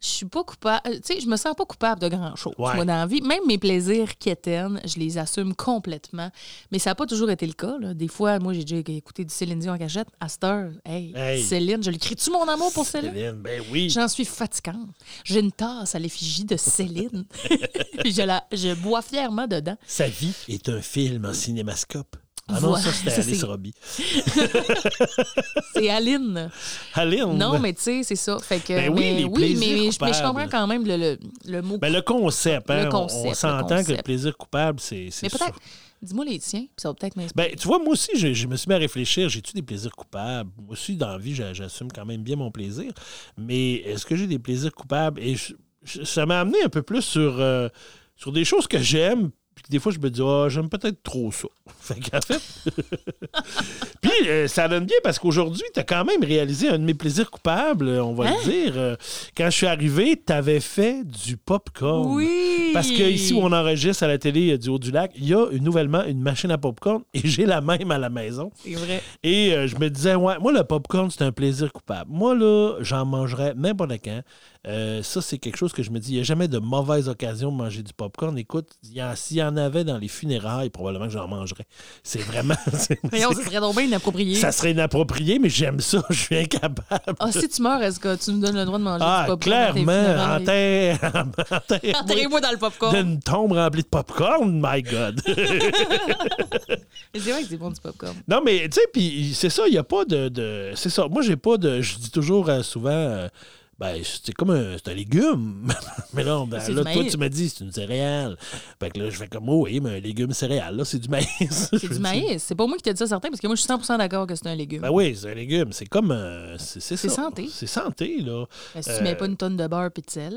je suis pas coupable. euh, Tu sais, je me sens pas coupable de grand-chose. Ouais. Moi, dans la vie, même mes plaisirs quétaines, je les assume complètement. Mais ça n'a pas toujours été le cas. là. Des fois, moi, j'ai déjà écouté du Céline Dion en cachette. À cette heure, hey, Hey. Céline, je lui crie-tu mon amour pour Céline? Céline, ben oui. J'en suis fatigante. J'ai une tasse à l'effigie de Céline. Puis je, la, je bois fièrement dedans. Sa vie est un film en cinémascope. Ah non, ça, c'était Alice c'est- Robbie. C'est Aline. Aline? Non, mais tu sais, c'est ça. Fait que, Ben oui, mais, les oui, mais, mais je- mais je comprends quand même le, le, le mot. Ben, le concept, hein, Le on- concept, on s'entend que le plaisir coupable, c'est mais peut-être, dis-moi les tiens, puis ça va peut-être m'inspirer. Ben, tu vois, moi aussi, je, je me suis mis à réfléchir. J'ai-tu des plaisirs coupables? Moi aussi, dans la vie, j'a- j'assume quand même bien mon plaisir. Mais est-ce que j'ai des plaisirs coupables? Et je- ça m'a amené un peu plus sur, euh, sur des choses que j'aime. Puis des fois, je me dis, ah, j'aime peut-être trop ça. Fait qu'en fait. Puis euh, ça donne bien parce qu'aujourd'hui, tu as quand même réalisé un de mes plaisirs coupables, on va Hein? le dire. Euh, Quand je suis arrivé, tu avais fait du popcorn. oui! Parce que ici où on enregistre à la télé du Haut-du-Lac, il y a une- nouvellement une machine à popcorn et j'ai la même à la maison. C'est vrai. Et euh, je me disais, ouais, moi, le popcorn, c'est un plaisir coupable. Moi, là, j'en mangerais n'importe quand. Euh, ça, c'est quelque chose que je me dis, il n'y a jamais de mauvaise occasion de manger du popcorn. Écoute, s'il y en avait dans les funérailles, probablement que j'en mangerais. C'est vraiment. Voyons, ce serait donc bien inapproprié. ça serait inapproprié, mais j'aime ça. Je suis incapable. Ah, si tu meurs, est-ce que tu nous donnes le droit de manger Ah, du popcorn clairement, enterre- Enterrez-moi dans le popcorn. d'une tombe remplie de popcorn, my God. Mais C'est vrai que c'est bon du popcorn. non, mais tu sais, puis c'est ça, il n'y a pas de, de- C'est ça. Moi, j'ai pas de. Je dis toujours euh, souvent. euh, ben, c'est comme un, c'est un légume. mais là, ben, C'est là toi, maïs. tu me dis, c'est une céréale. Fait que là, je fais comme, oh, oui, mais un légume céréale, là, c'est du maïs. C'est du maïs. C'est pas moi qui t'ai dit ça, certain, parce que moi, je suis 100% d'accord que c'est un légume. Ben oui, c'est un légume. C'est comme. euh, c'est c'est C'est ça. santé. C'est santé, là. Ben, si euh, tu mets pas une tonne de beurre et de sel.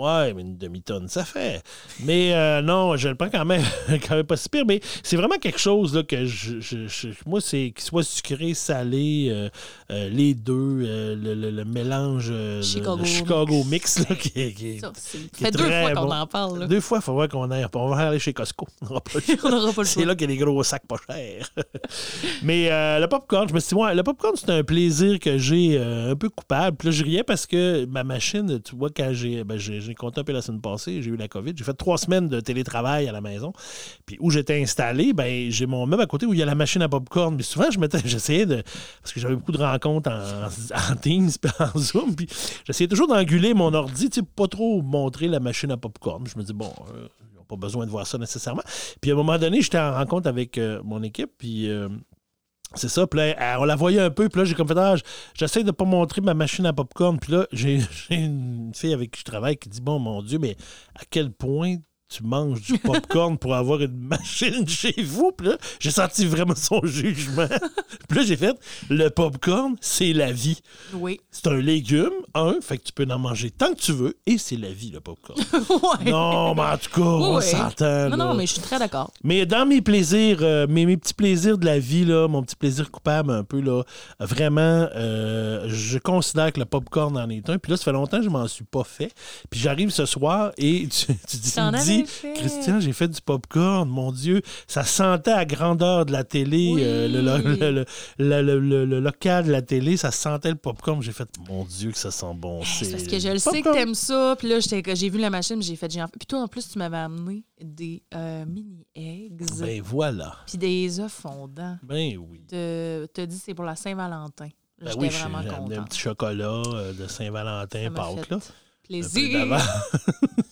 Ouais, mais une demi-tonne, ça fait. Mais euh, non, je le prends quand même, quand même pas si pire. Mais c'est vraiment quelque chose là, que je, je- je- moi, c'est qu'il soit sucré, salé, euh, euh, les deux, le, le- le mélange, Chicago le, Chicago mix, là, qui, qui Ça, qui est fait deux très fois qu'on bon. en parle. là. Deux fois, il voir qu'on aille. On va aller chez Costco. On n'aura pas le C'est là qu'il y a des gros sacs pas chers. Mais le popcorn, je me suis dit, ouais, le popcorn, c'est un plaisir que j'ai un peu coupable. Puis là, je riais parce que ma machine, tu vois, quand j'ai. Ben, j'ai peu la semaine passée, j'ai eu la COVID. J'ai fait trois semaines de télétravail à la maison. Puis où j'étais installé, ben, j'ai mon meuble à côté où il y a la machine à popcorn. Mais souvent, je j'essayais de. Parce que j'avais beaucoup de rencontres en, Teams puis en Zoom. Puis j'essayais toujours d'engueuler mon ordi, tu sais, pas trop montrer la machine à popcorn. Je me dis, bon. euh, pas besoin de voir ça nécessairement. Puis à un moment donné, j'étais en rencontre avec euh, mon équipe, puis euh, c'est ça. Puis là, on la voyait un peu, puis là, j'ai comme fait, ah, j'essaie de pas montrer ma machine à popcorn. Puis là, j'ai une fille avec qui je travaille qui dit, bon, mon Dieu, mais à quel point tu manges du popcorn pour avoir une machine chez vous? Puis là, j'ai senti vraiment son jugement. puis là, j'ai fait, le popcorn, c'est la vie. Oui. C'est un légume. un, fait que tu peux en manger tant que tu veux, et c'est la vie, le popcorn. ouais. non, mais en tout cas, on Oui. s'entend. Non, non, mais je suis très d'accord. Mais dans mes plaisirs, euh, mes, mes petits plaisirs de la vie, là, mon petit plaisir coupable un peu, là, vraiment, euh, je considère que le popcorn en est un. Puis là, ça fait longtemps que je m'en suis pas fait. Puis j'arrive ce soir et tu, tu, dis- tu dis, fait. Christian, j'ai fait du popcorn, mon Dieu, ça sentait à grandeur de la télé, Oui. euh, le, local de la télé, ça sentait le popcorn. J'ai fait, mon Dieu, que ça sent bon. C'est parce que je le sais que t'aimes ça. Puis là, j'ai vu la machine, j'ai fait. Puis toi, en plus, tu m'avais amené des euh, mini eggs. Ben voilà. Puis des œufs fondants. Ben oui. De, t'as dit c'est pour la Saint-Valentin. Ben oui, j'ai amené un petit chocolat euh, de Saint-Valentin, Pâques, là. Plaisir.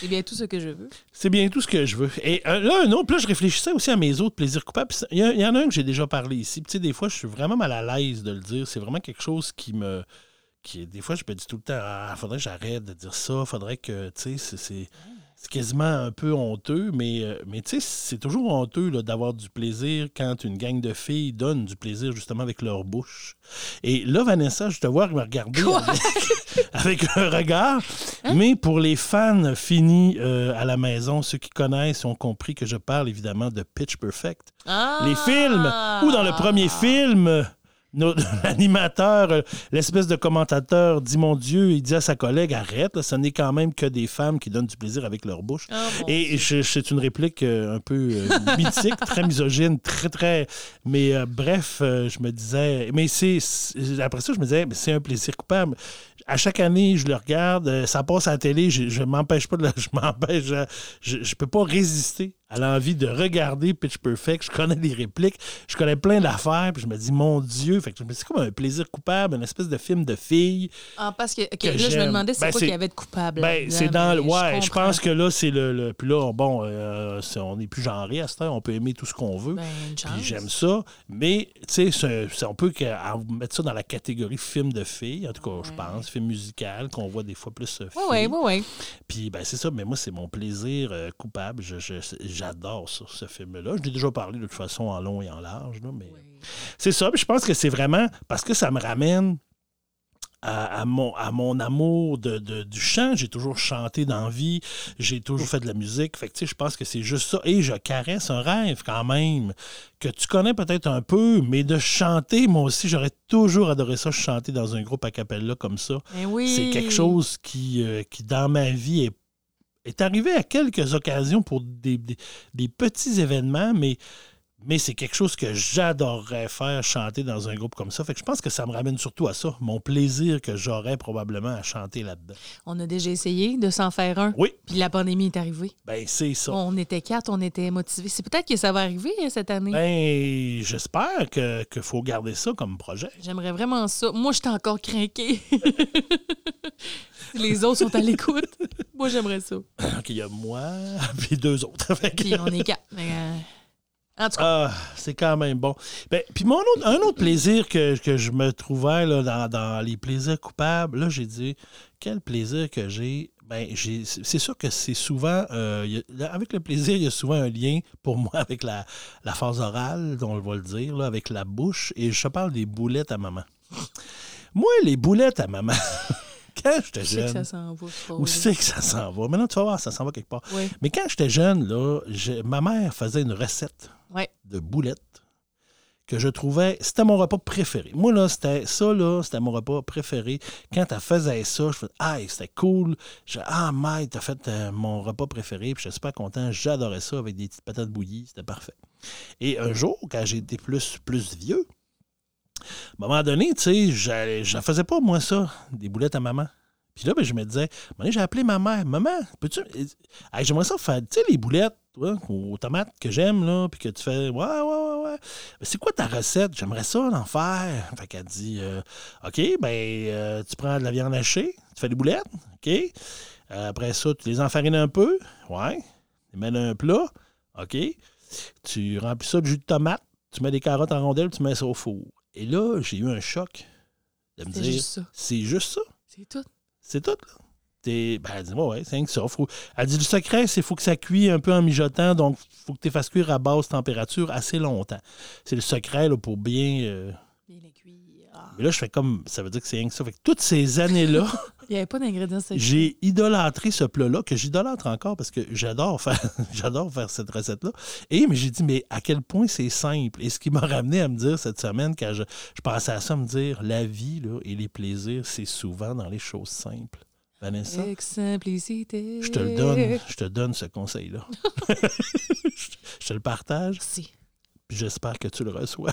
C'est bien tout ce que je veux. C'est bien tout ce que je veux. Et euh, là, un autre, là, je réfléchissais aussi à mes autres plaisirs coupables. Il y, en a un que j'ai déjà parlé ici. Puis, tu sais, des fois, je suis vraiment mal à l'aise de le dire. C'est vraiment quelque chose qui me. Qui, des fois, je me dis tout le temps, ah, faudrait que j'arrête de dire ça. Faudrait que, tu sais, c'est- c'est. Quasiment un peu honteux, mais, euh, mais tu sais, c'est toujours honteux là, d'avoir du plaisir quand une gang de filles donne du plaisir justement avec leur bouche. Et là, Vanessa, je te vois me regarder avec, avec un regard. Mais pour les fans finis euh, à la maison, ceux qui connaissent ont compris que je parle évidemment de Pitch Perfect. Ah! Les films, ou dans le premier film, l'animateur, euh, l'espèce de commentateur dit Mon Dieu, il dit à sa collègue Arrête, là, ce n'est quand même que des femmes qui donnent du plaisir avec leur bouche. Oh, Et c'est une réplique euh, un peu euh, mythique, très misogyne, très, très. Mais euh, bref, je me disais. Mais c'est. Après ça, je me disais, mais c'est un plaisir coupable. À chaque année, je le regarde, ça passe à la télé, je, je m'empêche pas de le- Je m'empêche. Je, je peux pas résister à l'envie de regarder Pitch Perfect. Je connais les répliques, je connais plein d'affaires, puis je me dis, mon Dieu, fait que c'est comme un plaisir coupable, une espèce de film de filles. Ah, parce que. Là, je me demandais c'est Ben, quoi qu'il y avait de coupable. Ben, c'est dans le. Ouais, je, pense que là, c'est le, le- Puis là, bon, euh, c'est- on n'est plus genré à cette heure, on peut aimer tout ce qu'on veut. Ben. Puis j'aime ça. Mais, tu sais, on peut mettre ça dans la catégorie film de filles, en tout cas, je pense, film musical, qu'on voit des fois plus. Oui, oui, oui. Puis, ben, c'est ça, mais moi, c'est mon plaisir euh, coupable. Je- je- J'adore ça, ce film-là. Je l'ai déjà parlé de toute façon en long et en large, là, mais. C'est ça, puis je pense que c'est vraiment parce que ça me ramène à, à mon, à mon amour de, de- du chant. J'ai toujours chanté dans vie, j'ai toujours fait de la musique. Fait que, je pense que c'est juste ça. Et je caresse un rêve quand même que tu connais peut-être un peu, mais de chanter, moi aussi, j'aurais toujours adoré ça, chanter dans un groupe a cappella comme ça. Oui. C'est quelque chose qui, euh, qui, dans ma vie, est, est arrivé à quelques occasions pour des, petits événements, mais, mais c'est quelque chose que j'adorerais faire, chanter dans un groupe comme ça. Fait que je pense que ça me ramène surtout à ça, mon plaisir que j'aurais probablement à chanter là-dedans. On a déjà essayé de s'en faire un. Oui, Puis la pandémie est arrivée. ben c'est ça. On était quatre, on était motivés. C'est peut-être que ça va arriver hein, cette année. Ben, j'espère que qu'il faut garder ça comme projet. J'aimerais vraiment ça. Moi, j'étais encore craqué. Les autres sont à l'écoute. Moi, j'aimerais ça. Donc, il y a moi, puis deux autres. Puis on est quatre. Mais, euh, Ah, c'est quand même bon. Ben, puis mon autre, un autre plaisir que, que je me trouvais là, dans, dans les plaisirs coupables, là, j'ai dit, quel plaisir que j'ai. Ben, j'ai- c'est sûr que c'est souvent, euh, avec le plaisir, il y a souvent un lien pour moi avec la, la phase orale, on va le dire, avec la bouche. Et je parle des boulettes à maman. Moi, les boulettes à maman, quand j'étais que jeune, ça s'en va. c'est pas où vrai. c'est que ça s'en va? Maintenant, tu vas voir, ça s'en va quelque part. Oui. Mais quand j'étais jeune, là, ma mère faisait une recette de boulettes que je trouvais, c'était mon repas préféré. Moi, là, c'était ça, là, c'était mon repas préféré. Quand elle faisait ça, je faisais, ah, c'était cool. Je, ah, Mike, t'as fait euh, mon repas préféré, puis je suis super content. J'adorais ça avec des petites patates bouillies, c'était parfait. Et un jour, quand j'ai été plus, plus vieux, à un moment donné, tu sais, je faisais pas, moi, ça, des boulettes à maman. Puis là, ben, je me disais, j'ai appelé ma mère. Maman, peux-tu. Hey, J'aimerais ça faire, tu sais, les boulettes aux tomates que j'aime, là, puis que tu fais, ouais, ouais, ouais, ouais. C'est quoi ta recette? J'aimerais ça en faire. Fait qu'elle dit, euh, OK, ben, euh, tu prends de la viande hachée, tu fais des boulettes, OK? Euh, après ça, tu les enfarines un peu, ouais. Tu mets dans un plat, OK? Tu remplis ça de jus de tomate, tu mets des carottes en rondelles, tu mets ça au four. Et là, j'ai eu un choc de me C'est dire, juste ça. c'est juste ça. C'est tout. C'est tout, là. T'es- Ben, elle dit, ouais, ouais, c'est rien que ça. Faut- Elle dit, le secret, c'est qu'il faut que ça cuit un peu en mijotant, donc il faut que tu fasses cuire à basse température assez longtemps. C'est le secret là, pour bien. euh, Bien les cuire. Ah. Mais là, je fais comme. Ça veut dire que c'est rien que ça. Fait que toutes ces années-là, Il n'y avait pas d'ingrédients j'ai idolâtré ce plat-là, que j'idolâtre encore parce que j'adore faire, j'adore faire cette recette-là. Et mais j'ai dit, mais à quel point c'est simple? Et ce qui m'a ramené à me dire cette semaine, quand je, je pensais à ça, me dire, la vie là, et les plaisirs, c'est souvent dans les choses simples. Vanessa, Avec simplicité. je te le donne, je te donne ce conseil-là. je, je te le partage, Si, puis j'espère que tu le reçois.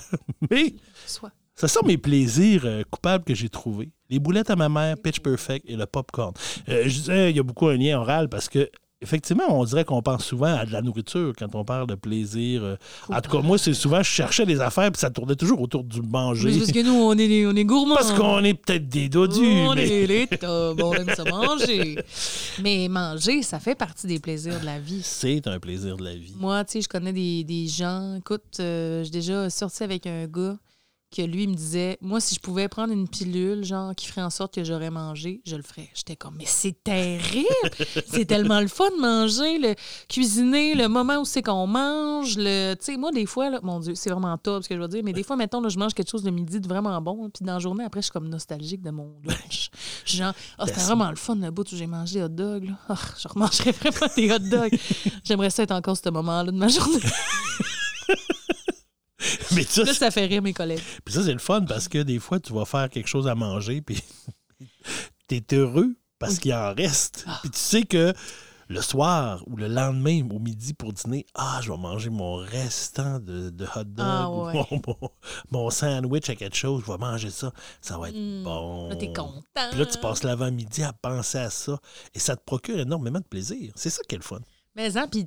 Mais soit. Ce sont mes plaisirs euh, coupables que j'ai trouvés. Les boulettes à ma mère, Pitch Perfect et le popcorn. Euh, je disais, il y a beaucoup un lien oral parce que, effectivement, on dirait qu'on pense souvent à de la nourriture quand on parle de plaisir. euh. En tout cas, moi, c'est souvent, je cherchais des affaires puis ça tournait toujours autour du Mais manger. c'est parce que nous, on est, des- on est gourmands. Parce qu'on est peut-être des dodus. On mais- est les on aime ça manger. Mais manger, ça fait partie des plaisirs de la vie. C'est un plaisir de la vie. Moi, tu sais, je connais des, des gens. Écoute, euh, j'ai déjà sorti avec un gars que lui me disait Moi, si je pouvais prendre une pilule, genre, qui ferait en sorte que j'aurais mangé, je le ferais. J'étais comme Mais c'est terrible C'est tellement le fun de manger, le cuisiner, le moment où c'est qu'on mange. le Tu sais, moi, des fois, là, mon Dieu, c'est vraiment top ce que je veux dire, mais des fois, mettons, là, je mange quelque chose de midi de vraiment bon, puis dans la journée, après, je suis comme nostalgique de mon lunch. Je suis genre, ah, c'était vraiment le fun, le bout où j'ai mangé hot dogs. Là. Ah, je remangerais vraiment des hot dogs. J'aimerais ça être encore ce moment-là de ma journée. Mais ça, Là, ça fait rire mes collègues. Puis ça, c'est le fun parce que des fois, tu vas faire quelque chose à manger, puis tu es heureux parce qu'il en reste. Ah. Puis tu sais que le soir ou le lendemain, au midi pour dîner, ah, je vais manger mon restant de, de hot dog Ah, ou mon, mon- mon sandwich à quelque chose, je vais manger ça. Ça va être Mm. bon. Là, t'es content. Puis là, tu passes l'avant-midi à penser à ça et ça te procure énormément de plaisir. C'est ça qui est le fun. Mais hein, puis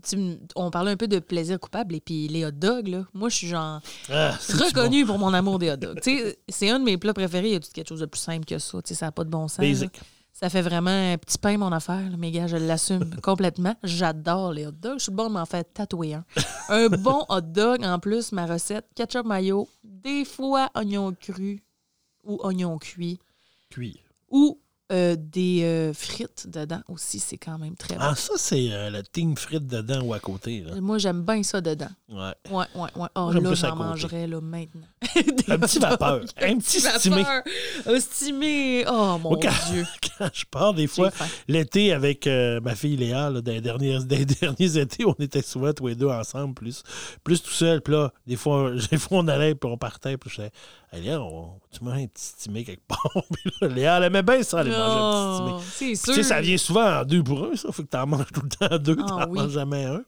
on parlait un peu de plaisir coupable et puis les hot dogs, là. Moi, je suis genre Ah, reconnue pour mon amour des hot dogs. tu sais, c'est un de mes plats préférés. Il y a tout quelque chose de plus simple que ça. Tu sais, ça n'a pas de bon sens. Basic. Ça fait vraiment un petit pain, mon affaire. là. Mais gars, je l'assume complètement. J'adore les hot dogs. Je suis bon de m'en faire tatouer un. Un bon hot dog, en plus, ma recette, ketchup mayo, des fois oignon cru ou oignon cuit, Cuire. ou euh, des euh, frites dedans aussi. C'est quand même très bon. Ah, ça, c'est euh, le team frites dedans ou à côté. Là. Moi, j'aime bien ça dedans. Ouais. Ouais, ouais, ouais. Oh, là, j'en mangerais là, maintenant. Un petit vapeur. Un petit stimé. vapeur. Un stimé. Oh, mon quand, Dieu. quand je pars, des fois, l'été avec euh, ma fille Léa, là, dans, les derniers, dans les derniers étés, on était souvent tous les deux ensemble, plus, plus tout seul. Puis là, des fois, des fois, on allait, puis on partait, puis je disais, hey, Léa, on, tu manges un petit stimé quelque part. puis là, Léa, elle aimait bien ça, aller manger un petit sûr. tu sais, ça vient souvent en deux pour un, ça. Faut que tu en manges tout le temps deux, tu Ah n'en oui. manges jamais un.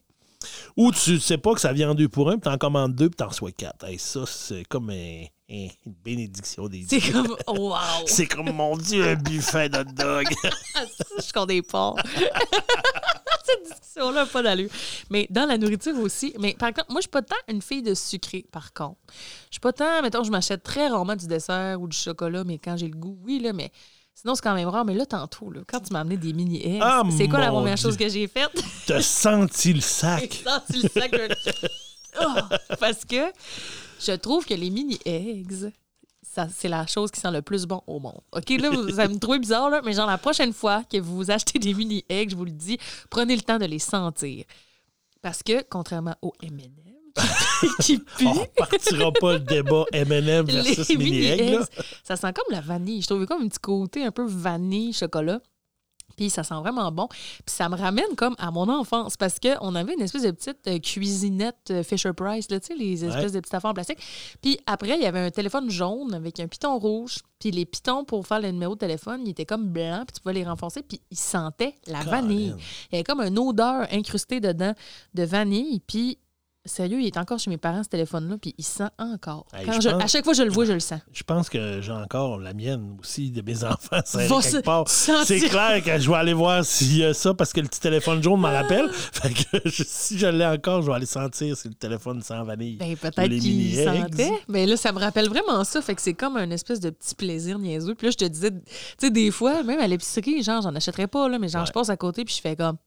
Ou tu sais pas que ça vient en deux pour un, puis tu en commandes deux, puis tu en reçois quatre. Hey, ça, c'est comme un- une bénédiction des C'est comme, wow. C'est comme, mon Dieu, un buffet de dog. Je des porcs. Cette discussion-là, pas d'allure. Mais dans la nourriture aussi. Mais par contre, moi, je suis pas tant une fille de sucré, par contre. Je suis pas tant, mettons, je m'achète très rarement du dessert ou du chocolat, mais quand j'ai le goût, oui, là, mais. Sinon, c'est quand même rare. Mais là, tantôt, là, quand tu m'as amené des mini eggs, Ah, c'est quoi la première Dieu. chose que j'ai faite? T'as senti le J'ai sac. senti le sac. de- Oh, parce que je trouve que les mini eggs, ça, c'est la chose qui sent le plus bon au monde. OK, là, vous, ça me trouve bizarre, là, mais genre, la prochaine fois que vous achetez des mini eggs, je vous le dis, prenez le temps de les sentir. Parce que, contrairement aux M&M, qui puent, On repartira pas le débat M&M versus les mini mini egg. eggs, là. ça sent comme la vanille. Je trouve comme un petit côté un peu vanille, chocolat. Puis ça sent vraiment bon. Puis ça me ramène comme à mon enfance parce qu'on avait une espèce de petite euh, cuisinette euh, Fisher Price, là, tu sais, les espèces Ouais. de petites affaires en plastique. Puis après, il y avait un téléphone jaune avec un piton rouge. Puis les pitons pour faire le numéro de téléphone, ils étaient comme blancs, puis tu pouvais les renforcer, puis ils sentaient la vanille. Il y avait comme une odeur incrustée dedans de vanille. Puis, sérieux, il est encore chez mes parents, ce téléphone-là, puis il sent encore. Hey, Quand je je- pense- À chaque fois que je le vois, je le sens. Je pense que j'ai encore la mienne aussi, de mes enfants. Sentir. C'est clair que je vais aller voir s'il y a ça parce que le petit téléphone jaune m'en rappelle. Fait que je- si je l'ai encore, je vais aller sentir si le téléphone sans vanille. Ben, peut-être qu'il sentait. Mais là, ça me rappelle vraiment ça. Fait que c'est comme un espèce de petit plaisir niaiseux. Puis là, je te disais, tu sais, des fois, même à l'épicerie, genre, j'en achèterais pas, là, mais genre, Ouais. je passe à côté, puis je fais comme.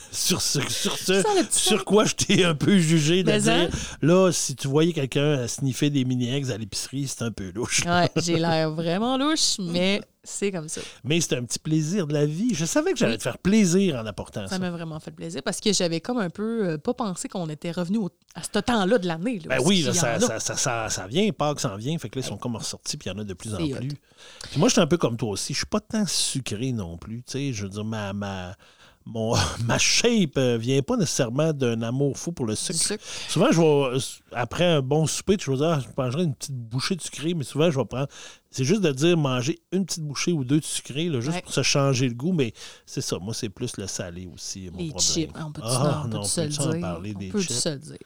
sur ce, sur, ce, quoi je t'ai un peu jugé de Mais dire hein? là, si tu voyais quelqu'un sniffer des mini-eggs à l'épicerie, c'est un peu louche. Ouais, j'ai l'air vraiment louche, mais c'est comme ça. Mais c'est un petit plaisir de la vie. Je savais que j'allais Oui. te faire plaisir en apportant ça. Ça m'a vraiment fait plaisir parce que j'avais comme un peu euh, pas pensé qu'on était revenu au- à ce temps-là de l'année. là, Ben oui, là, ça, ça, ça, ça, ça vient, Pâques s'en vient. Fait que là, ils sont comme ressortis, puis il y en a de plus en plus. Puis moi, je suis un peu comme toi aussi. Je suis pas tant sucré non plus. Tu sais, je veux dire, ma, ma, mon, ma shape euh, vient pas nécessairement d'un amour fou pour le sucre. sucre. Souvent, je vais, euh, après un bon souper, je vais dire, ah, je mangerai une petite bouchée de sucré, mais souvent, je vais prendre. C'est juste de dire manger une petite bouchée ou deux de sucré, là, juste Ouais. pour se changer le goût, mais c'est ça. Moi, c'est plus le salé aussi. Mon Les problème. chips, on peut-tu Ah, on non, se le dire? parler on des peut chips? se le dire?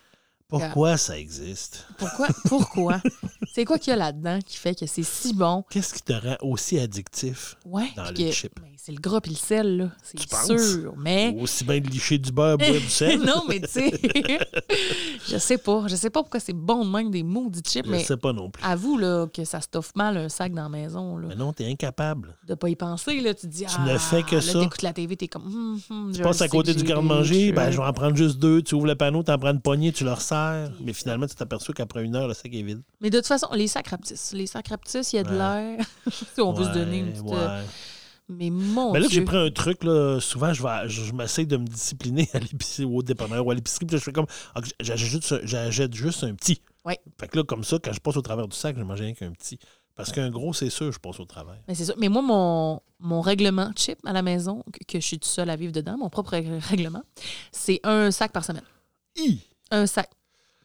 Pourquoi ça existe? Pourquoi? Pourquoi? c'est quoi qu'il y a là-dedans qui fait que c'est si bon? Qu'est-ce qui te rend aussi addictif? Ouais. Dans que- chips? ben, c'est le gras puis le sel, là. C'est penses? sûr. Mais. Aussi bien de licher du beurre, boire du sel? non, mais tu sais. je sais pas. Je sais pas pourquoi c'est bon de même des maudits chips, Je mais sais pas non plus. avoue là, que ça stoffe mal un sac dans la maison. Là. Mais non, t'es incapable. De pas y penser, là, tu te dis. Tu ah, ne fais que là, ça. T'écoutes la TV, t'es comme. hum, hum, Tu je passes à côté du garde-manger, ben, je vais en prendre juste deux. Tu ouvres le panneau, t'en prends une poignée, tu le resserres. Mais finalement, tu t'aperçois qu'après une heure, le sac est vide. Mais de toute façon, les sacs rapetissent. Les sacs rapetissent, il y a de Ouais. l'air. On peut se donner une petite. ouais. Mais mon Mais là, j'ai pris un truc, là, souvent, je, vais, je, je m'essaie de me discipliner à l'épicerie ou au dépanneur ou à l'épicerie, puis je fais comme, ah, j'achète juste, un petit. Ouais. Fait que là, comme ça, quand je passe au travers du sac, je mange rien qu'un petit. Parce qu'un gros, c'est sûr, je passe au travers. Mais c'est ça. Mais moi, mon, mon règlement chip à la maison, que, que je suis toute seule à vivre dedans, mon propre règle- règlement, c'est un sac par semaine. Hi! Un sac.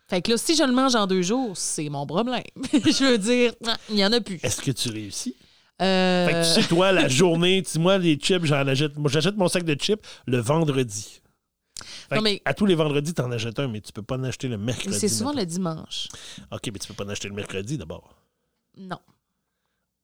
Fait que là, si je le mange en deux jours, c'est mon problème. je veux dire, il n'y en a plus. Est-ce que tu réussis? Euh, Fait que tu sais, toi, la journée, tu moi, les chips, j'en achète. Moi, j'achète mon sac de chips le vendredi. Fait Non, mais- À tous les vendredis, tu en achètes un, mais tu peux pas en acheter le mercredi. c'est souvent le dimanche. OK, mais tu peux pas en acheter le mercredi d'abord. Non.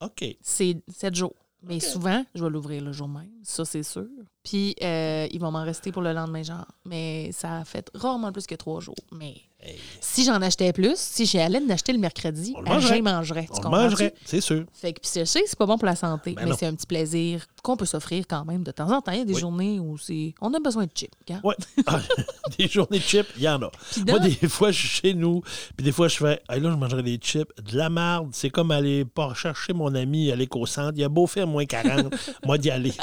OK. C'est sept jours. Mais souvent, je vais l'ouvrir le jour même, ça c'est sûr. Puis, euh, il va m'en rester pour le lendemain, genre. Mais ça a fait rarement plus que trois jours. Mais Hey, si j'en achetais plus, si j'allais l'acheter le mercredi, On le mangerait. j'y mangerais. On le mangerait, c'est sûr. Fait que puis que c'est pas bon pour la santé, Ben mais c'est un petit plaisir qu'on peut s'offrir quand même de temps en temps. Il y a des Oui. journées où c'est on a besoin de chips. Ouais. Ah, des journées de chips, il y en a. Moi, des fois, je suis chez nous, puis des fois, je fais, hey, là, je mangerais des chips, de la marde. C'est comme aller pas chercher mon ami à l'éco-centre. Il a beau faire moins 40, moi d'y aller.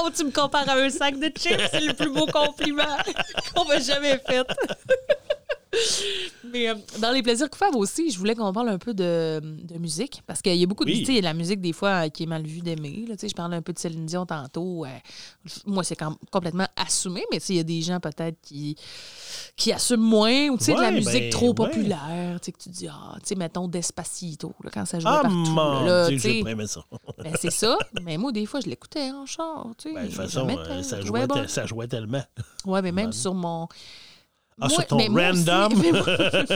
Wow, tu me compares à un sac de chips, c'est le plus beau compliment qu'on m'a jamais fait. Mais euh, dans les plaisirs coupables aussi, je voulais qu'on parle un peu de, de musique. Parce qu'il y a beaucoup de. Oui. Tu sais, il y a de la musique, des fois, euh, qui est mal vue d'aimer. là. Tu sais, Je parlais un peu de Céline Dion tantôt. euh, moi, c'est quand- complètement assumé, mais tu sais, il y a des gens peut-être qui, qui assument moins. Ou tu sais, de la Ouais, musique ben, trop ouais. populaire. Tu sais, que tu dis, ah, tu sais, mettons Despacito, là, quand ça jouait Ah, partout. mon là, Dieu, ça. Ben, c'est ça. Mais moi, des fois, je l'écoutais en char. Ben, de toute façon, ça, jouait, bon. ça jouait tellement. Ouais, mais même sur mon. Ah, sur ton mais moi aussi- random? mais moi,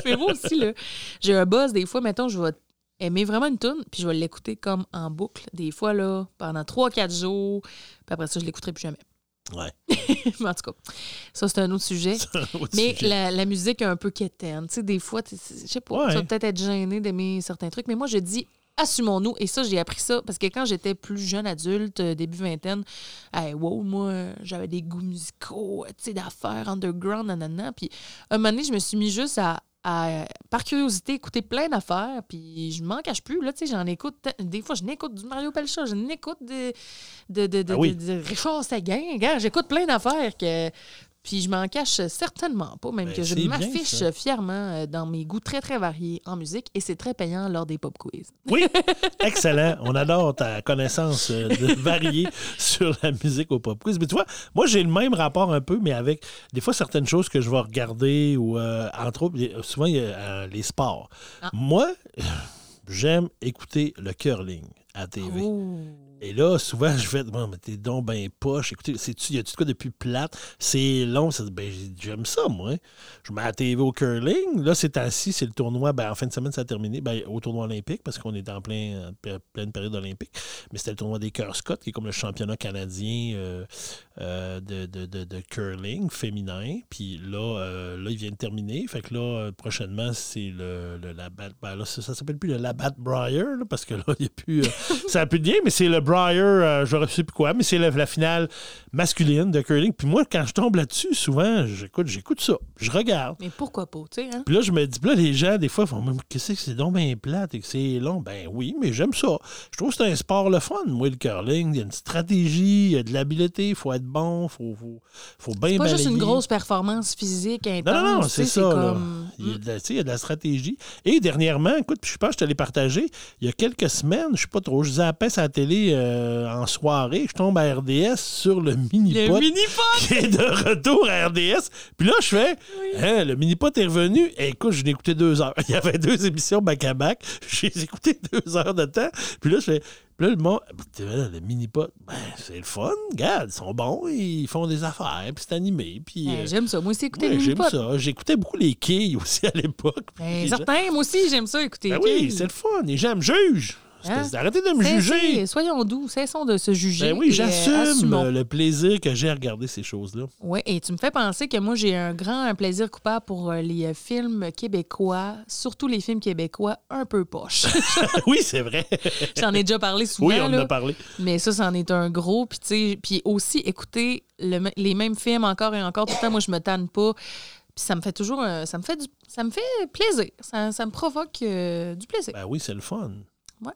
mais moi aussi, là, j'ai un buzz, des fois, mettons, je vais aimer vraiment une tune puis je vais l'écouter comme en boucle, des fois, là, pendant 3-4 jours, puis après ça, je l'écouterai plus jamais. Ouais. mais en tout cas, ça, c'est un autre sujet. Autre Mais sujet. la, la musique est un peu quétaine. Tu sais, des fois, tu sais, je sais pas, Ouais. tu vas peut-être être gêné d'aimer certains trucs, mais moi, je dis assumons-nous. Et ça, j'ai appris ça parce que quand j'étais plus jeune adulte, euh, début vingtaine, hey, wow, moi, j'avais des goûts musicaux, euh, tu sais, d'affaires underground, nanana. Puis, un moment donné, je me suis mis juste à, à, par curiosité, écouter plein d'affaires, puis je m'en cache plus. Là, tu sais, j'en écoute. te- Des fois, je n'écoute du Mario Pelcha, je n'écoute de, de, de, de, Ah oui. de- Richard Seguin. J'écoute plein d'affaires que. Puis je m'en cache certainement pas, même Ben, que je m'affiche fièrement euh, dans mes goûts très, très variés en musique et c'est très payant lors des pop quiz. Oui, excellent. On adore ta connaissance euh, de variée sur la musique au pop quiz. Mais tu vois, moi, j'ai le même rapport un peu, mais avec des fois certaines choses que je vais regarder ou, euh, entre autres, souvent, il y a euh, les sports. Ah. Moi, j'aime écouter le curling à TV. Oh. Et là, souvent, je fais, bon, mais t'es donc ben poche. Écoutez, y a-tu de quoi depuis plate? C'est long. Ben, j'aime ça, moi. Je mets à la TV au curling. Là, c'est assis, c'est le tournoi. Ben, en fin de semaine, ça a terminé. Ben, au tournoi olympique, parce qu'on est en plein, en pleine période olympique. Mais c'était le tournoi des Cœurs Scott, qui est comme le championnat canadien euh, euh, de, de, de- de curling féminin. Puis là, euh, là, il vient de terminer. Fait que là, euh, prochainement, c'est le, le Labatt. Ben, là, ça, ça s'appelle plus le Labatt Briar, là, parce que là, il n'y a plus. euh, ça n'a plus de lien, mais c'est le Briar Euh, je ne sais plus quoi, mais c'est la, la finale masculine de curling. Puis moi, quand je tombe là-dessus, souvent, j'écoute, j'écoute ça. Je regarde. Mais pourquoi pas, tu sais, hein? Puis là, je me dis, là, les gens, des fois, font, Mais qu'est-ce que c'est donc bien plate et que c'est long? Ben oui, mais j'aime ça. Je trouve que c'est un sport le fun, moi, le curling. Il y a une stratégie, il y a de l'habileté, il faut être bon, il faut, faut, faut bien C'est pas juste une grosse performance physique intense. Non, non, non, c'est ça. là. Il, y a de la, il y a de la stratégie. Et dernièrement, écoute, puis je pense que je te l'ai partagé, il y a quelques semaines, je sais pas trop, je zappais à la télé euh, en soirée, je tombe à RDS sur le Le mini-pot mini-pot! qui est de retour à RDS. Puis là, je fais, Hein, le mini-pot est revenu. Et écoute, je l'ai écouté deux heures. Il y avait deux émissions back-à-back. J'ai écouté deux heures de temps. Puis là, je fais, puis là, le monde, le mini-pot, ben, c'est le fun. Regarde, ils sont bons, ils font des affaires, puis c'est animé. Puis, Ben, euh, J'aime ça. Moi aussi, écouter ouais, le j'aime mini-pot. ça. J'écoutais beaucoup les quilles aussi à l'époque. Ben, les gens- certain, moi aussi, j'aime ça, écouter. Ben les oui, quilles. c'est le fun. Les gens me jugent. Hein? Arrêtez de me juger. Soyons doux, cessons de se juger. Ben oui, euh, j'assume euh, le plaisir que j'ai à regarder ces choses-là. Oui, et tu me fais penser que moi, j'ai un grand plaisir coupable pour euh, les euh, films québécois, surtout les films québécois un peu poches. oui, c'est vrai. J'en ai déjà parlé souvent. oui, on en a parlé. Mais ça, c'en est un gros. Puis, aussi, écouter le les mêmes films encore et encore, tout le temps, moi, je me tanne pas. Puis ça me fait toujours... ça, me fait du, ça me fait plaisir. Ça, ça me provoque euh, du plaisir. Ben oui, c'est le fun.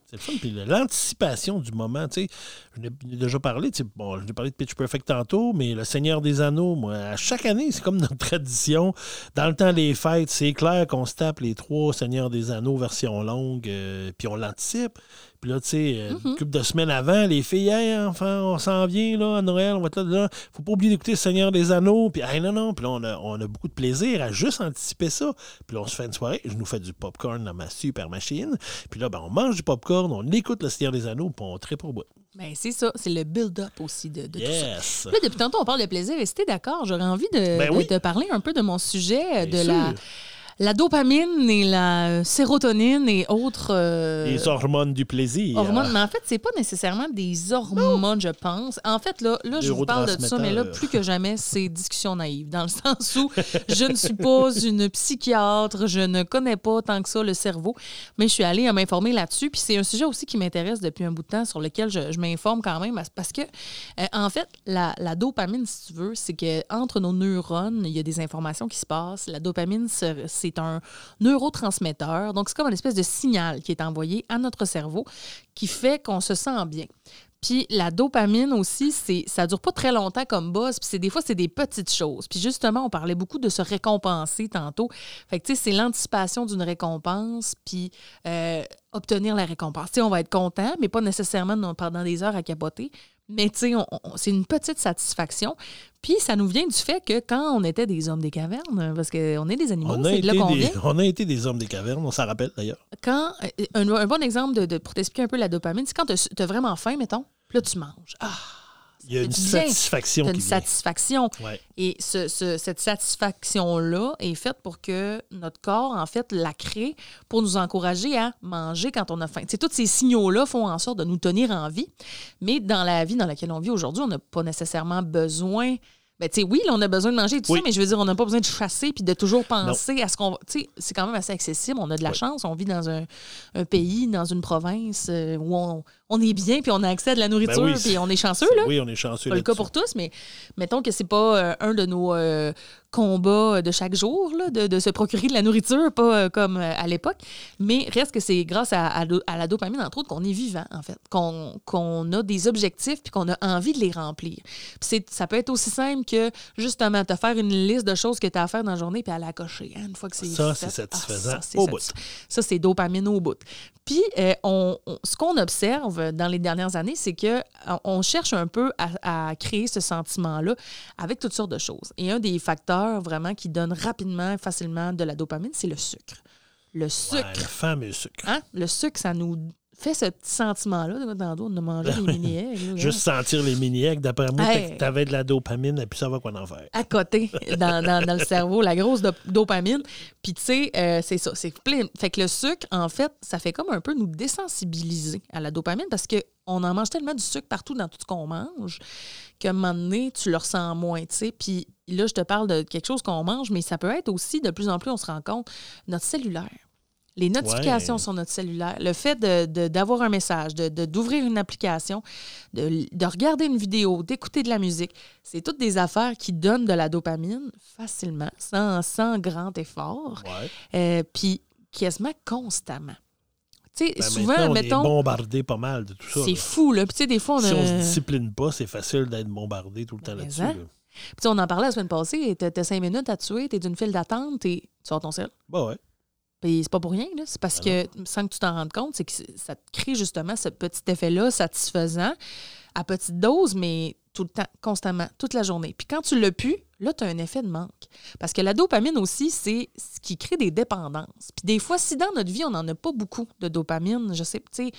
C'est le fun. Puis l'anticipation du moment, tu sais, je n'ai déjà parlé, bon, je n'ai parlé de Pitch Perfect tantôt, mais le Seigneur des Anneaux, moi, à chaque année, c'est comme notre tradition. Dans le temps des fêtes, c'est clair qu'on se tape les trois Seigneurs des Anneaux version longue, euh, puis on l'anticipe. Puis là, tu sais, euh, Mm-hmm. une couple de semaines avant, les filles, hey, enfin, on s'en vient, là, à Noël, on va être là, là. Faut pas oublier d'écouter le Seigneur des Anneaux. Puis, hey, non, non. Puis là, on a, on a beaucoup de plaisir à juste anticiper ça. Puis là, on se fait une soirée. Je nous fais du popcorn dans ma super machine. Puis là, ben, on mange du popcorn, on écoute le Seigneur des Anneaux, puis on tripe au bout. Ben, c'est ça. C'est le build-up aussi de, de tout ça. Là, depuis tantôt, on parle de plaisir. Et si t'es d'accord, j'aurais envie de, Ben de oui. te parler un peu de mon sujet, Bien de sûr. la dopamine et la sérotonine et autres euh, Les hormones du plaisir. hormones. Mais en fait, c'est pas nécessairement des hormones, je pense. En fait, là, là je vous parle de ça, mais là, plus que jamais, c'est discussion naïve. Dans le sens où je ne suis pas une psychiatre, je ne connais pas tant que ça le cerveau, mais je suis allée à m'informer là-dessus. Puis c'est un sujet aussi qui m'intéresse depuis un bout de temps, sur lequel je, je m'informe quand même, parce que, euh, en fait, la, la dopamine, si tu veux, c'est que entre nos neurones, il y a des informations qui se passent. La dopamine, c'est c'est un neurotransmetteur. Donc, c'est comme une espèce de signal qui est envoyé à notre cerveau qui fait qu'on se sent bien. Puis la dopamine aussi, c'est ça dure pas très longtemps comme buzz, puis c'est des fois c'est des petites choses. Puis justement, on parlait beaucoup de se récompenser tantôt. Fait que tu sais, c'est l'anticipation d'une récompense, puis euh, obtenir la récompense. Tu sais, on va être content, mais pas nécessairement pendant des heures à capoter. Mais tu sais, c'est une petite satisfaction. Puis ça nous vient du fait que quand on était des hommes des cavernes, parce qu'on est des animaux, c'est de là été qu'on vient on a été des hommes des cavernes, on s'en rappelle d'ailleurs. quand euh, un, un bon exemple de, de- pour t'expliquer un peu la dopamine, c'est quand tu as vraiment faim, mettons, puis là tu manges. Ah, Il y a une bien. satisfaction qui une vient. satisfaction. Ouais. Et ce- ce- cette satisfaction-là est faite pour que notre corps, en fait, la crée pour nous encourager à manger quand on a faim. Tu sais, tous ces signaux-là font en sorte de nous tenir en vie. Mais dans la vie dans laquelle on vit aujourd'hui, on n'a pas nécessairement besoin. Ben, tu sais, oui, là, on a besoin de manger et tout Oui. ça, mais je veux dire, on n'a pas besoin de chasser puis de toujours penser à ce qu'on va. Tu sais, c'est quand même assez accessible. On a de la Oui. chance. On vit dans un, un pays, dans une province euh, où on, on est bien puis on a accès à de la nourriture Ben oui, puis on est chanceux, là Oui, on est chanceux pas le cas pour tous, mais mettons que c'est pas euh, un de nos euh, combats de chaque jour, là, de, de se procurer de la nourriture, pas euh, comme à l'époque. Mais reste que c'est grâce à, à la dopamine, entre autres, qu'on est vivant, en fait, qu'on a des objectifs puis qu'on a envie de les remplir. Puis c'est- ça peut être aussi simple que, justement, te faire une liste de choses que tu as à faire dans la journée puis à la cocher. hein, une fois que c'est Ça, fait. c'est Ah, satisfaisant ça, c'est au bout. Ça, c'est dopamine au bout. Puis, on, on- ce qu'on observe dans les dernières années, c'est que euh, on cherche un peu à, à créer ce sentiment-là avec toutes sortes de choses. Et un des facteurs vraiment qui donne rapidement, facilement de la dopamine, c'est le sucre. Le Ouais, sucre. le fameux sucre. Hein? Le sucre, ça nous fait ce petit sentiment-là. Tantôt, on a mangé des mini-eggs. Juste sentir les mini-eggs, d'après moi, Hey. tu avais de la dopamine et puis ça va quoi en faire. à côté dans, dans- dans le cerveau, la grosse dop- dopamine. Puis, tu sais, euh, c'est ça. C'est plein. Fait que le sucre, en fait, ça fait comme un peu nous désensibiliser à la dopamine parce qu'on en mange tellement du sucre partout dans tout ce qu'on mange qu'à un moment donné, tu le ressens moins, tu sais. Puis là, je te parle de quelque chose qu'on mange, mais ça peut être aussi, de plus en plus, on se rend compte, notre cellulaire. Les notifications Ouais. sur notre cellulaire, le fait de- de- d'avoir un message, de- de- d'ouvrir une application, de, de regarder une vidéo, d'écouter de la musique, c'est toutes des affaires qui donnent de la dopamine facilement, sans, sans grand effort, Ouais. euh, puis quasiment constamment. Tu sais, Ben, souvent, on mettons, est bombardé pas mal de tout ça. c'est fou, là. Puis tu sais, des fois, on Si a... on se discipline pas, c'est facile d'être bombardé tout le temps là-dessus. là. Puis tu sais, on en parlait la semaine passée, t'as cinq minutes à tuer, t'es d'une file d'attente, t'es- tu sors ton sel. Bah ouais. Puis c'est pas pour rien, là. C'est parce Ben que, sans que tu t'en rendes compte, c'est que ça te crée justement ce petit effet-là satisfaisant à petite dose, mais tout le temps, constamment, toute la journée. Puis quand tu l'as pu, là, tu as un effet de manque. Parce que la dopamine aussi, c'est ce qui crée des dépendances. Puis des fois, si dans notre vie, on n'en a pas beaucoup de dopamine, je sais, tu sais,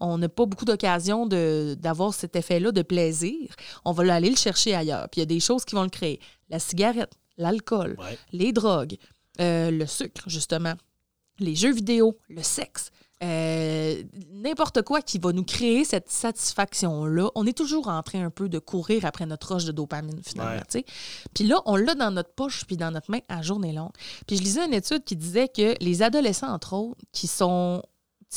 on n'a pas beaucoup d'occasion d'avoir cet effet-là de plaisir, on va aller le chercher ailleurs. Puis il y a des choses qui vont le créer. La cigarette, l'alcool, Ouais. les drogues, euh, le sucre, justement, les jeux vidéo, le sexe, euh, n'importe quoi qui va nous créer cette satisfaction-là. On est toujours en train un peu de courir après notre roche de dopamine, finalement. Ouais. tu sais. Puis là, on l'a dans notre poche puis dans notre main à journée longue. Puis je lisais une étude qui disait que les adolescents, entre autres, qui sont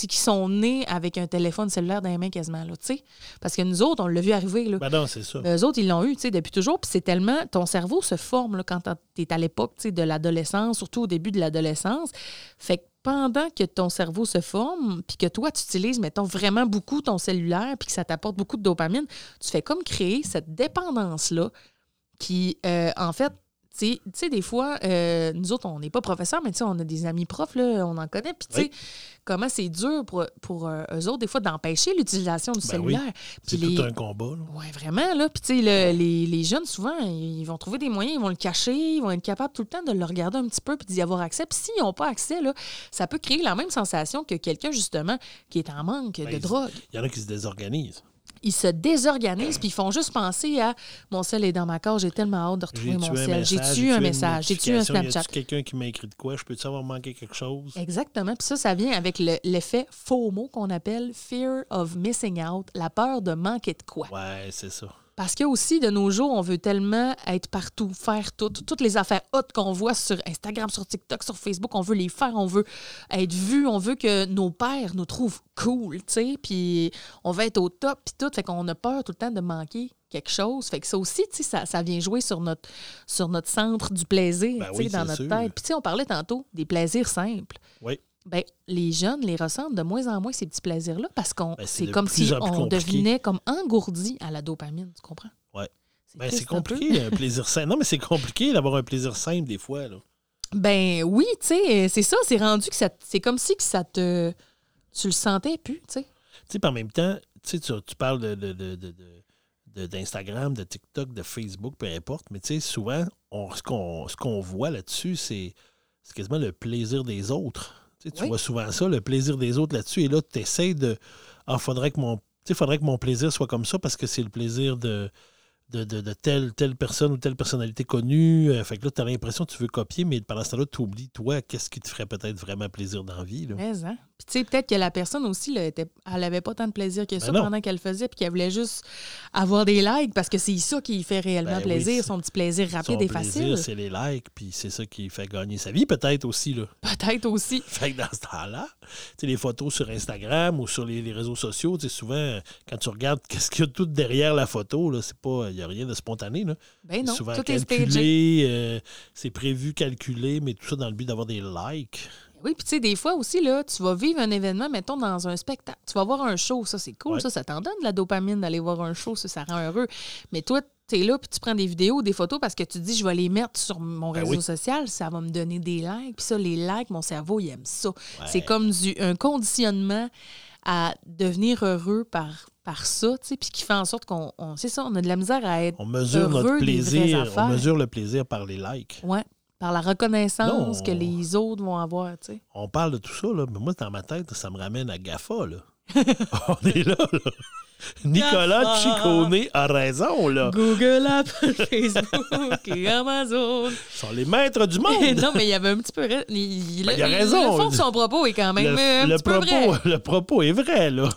qui sont nés avec un téléphone cellulaire dans les mains quasiment, là, tu sais. Parce que nous autres, on l'a vu arriver, là. Ben non, c'est ça. Eux autres, ils l'ont eu, tu sais, depuis toujours. Puis c'est tellement... Ton cerveau se forme là, quand tu es à l'époque, tu sais, de l'adolescence, surtout au début de l'adolescence. Fait que pendant que ton cerveau se forme, puis que toi, tu utilises, mettons, vraiment beaucoup ton cellulaire, puis que ça t'apporte beaucoup de dopamine, tu fais comme créer cette dépendance-là qui, euh, en fait, tu sais- des fois, euh, nous autres, on n'est pas professeurs, mais tu sais, on a des amis profs, là, on en connaît. Puis, tu sais, Oui. comment c'est dur pour, pour euh, eux autres, des fois, d'empêcher l'utilisation du Ben oui. cellulaire. C'est tout un combat. là. oui, vraiment, là. Puis, tu sais, le- les, les jeunes, souvent, ils vont trouver des moyens, ils vont le cacher, ils vont être capables tout le temps de le regarder un petit peu puis d'y avoir accès. Puis, s'ils n'ont pas accès, là, ça peut créer la même sensation que quelqu'un, justement, qui est en manque de Ben, drogue. Il y en a qui se désorganisent. Ils se désorganisent puis ils font juste penser à mon sel est dans ma cage, j'ai tellement hâte de retrouver mon sel. J'ai-tu un message? J'ai-tu un notification? Y Snapchat? a-tu quelqu'un qui m'a écrit de quoi? Je peux-tu avoir manqué quelque chose? Exactement. Puis ça, ça vient avec le- l'effet FOMO qu'on appelle Fear of Missing Out, la peur de manquer de quoi. Ouais, c'est ça. Parce que aussi, de nos jours, on veut tellement être partout, faire tout. Toutes les affaires hautes qu'on voit sur Instagram, sur TikTok, sur Facebook, on veut les faire, on veut être vu, on veut que nos pères nous trouvent cool, tu sais, puis on veut être au top, puis tout. Fait qu'on a peur tout le temps de manquer quelque chose. Fait que ça aussi, tu sais, ça, ça vient jouer sur notre, sur notre centre du plaisir, Ben tu sais, oui, dans notre sûr. tête. Puis tu sais, on parlait tantôt des plaisirs simples. Oui. Ben, les jeunes les ressentent de moins en moins, ces petits plaisirs-là, parce qu'on Ben, c'est comme si on compliqué. devenait comme engourdi à la dopamine, tu comprends? Ben, triste c'est peu. compliqué, un plaisir simple. Non, mais c'est compliqué d'avoir un plaisir simple des fois. Là. Ben oui, tu sais, c'est ça, c'est rendu que ça, c'est comme si que ça te, tu le sentais plus, tu sais. Tu sais, en même temps, tu, tu, tu parles de, de- de- de- d'Instagram, de, TikTok, de Facebook, peu importe, mais tu sais, souvent, on, ce qu'on voit là-dessus, c'est quasiment le plaisir des autres. Tu sais, tu Oui. vois souvent ça, le plaisir des autres là-dessus, et là, tu essaies de. Ah, faudrait que mon. Tu sais, faudrait que mon plaisir soit comme ça parce que c'est le plaisir de. De, de- de telle, telle personne ou telle personnalité connue. Euh, fait que là, tu as l'impression que tu veux copier, mais pendant ce temps-là, tu oublies, toi, qu'est-ce qui te ferait peut-être vraiment plaisir dans la vie. Là? Mais, hein? Puis tu sais, peut-être que la personne aussi, là, était, elle avait pas tant de plaisir que ça Ben non. pendant qu'elle le faisait, puis qu'elle voulait juste avoir des likes parce que c'est ça qui lui fait réellement Ben plaisir, son petit plaisir Son rapide et plaisir, facile. c'est les likes, puis c'est ça qui fait gagner sa vie, peut-être aussi. Là. Peut-être aussi. Fait que dans ce temps-là, tu sais, les photos sur Instagram ou sur les, les réseaux sociaux, tu sais, souvent, quand tu regardes qu'est-ce qu'il y a tout derrière la photo, là, c'est pas, n'y a rien de spontané. Là. Ben non, souvent tout calculé, euh, c'est prévu, calculé, mais tout ça dans le but d'avoir des likes. Oui, puis tu sais, des fois aussi, là, tu vas vivre un événement, mettons, dans un spectacle. Tu vas voir un show, ça, c'est cool, Ouais. ça, ça t'en donne de la dopamine d'aller voir un show, ça, ça rend heureux. Mais toi, tu es là, puis tu prends des vidéos, des photos parce que tu te dis, je vais les mettre sur mon Ben réseau oui. social, ça va me donner des likes. Puis ça, les likes, mon cerveau, il aime ça. Ouais. C'est comme du, un conditionnement à devenir heureux par, par ça, tu sais, puis qui fait en sorte qu'on, on- c'est ça, on a de la misère à être, On mesure Heureux notre des plaisir, on mesure le plaisir par les likes. ouais, par la reconnaissance Non. que les autres vont avoir, tu sais. On parle de tout ça, là, mais moi, dans ma tête, ça me ramène à GAFA. Là. on est là, là. Nicolas. Ciccone a raison, là. Google, Apple, Facebook et Amazon. Ils sont les maîtres du monde. non, mais il y avait un petit peu. Il, il- Ben, il a raison. Le fond de son propos est quand même le, propos, vrai. le propos est vrai, là.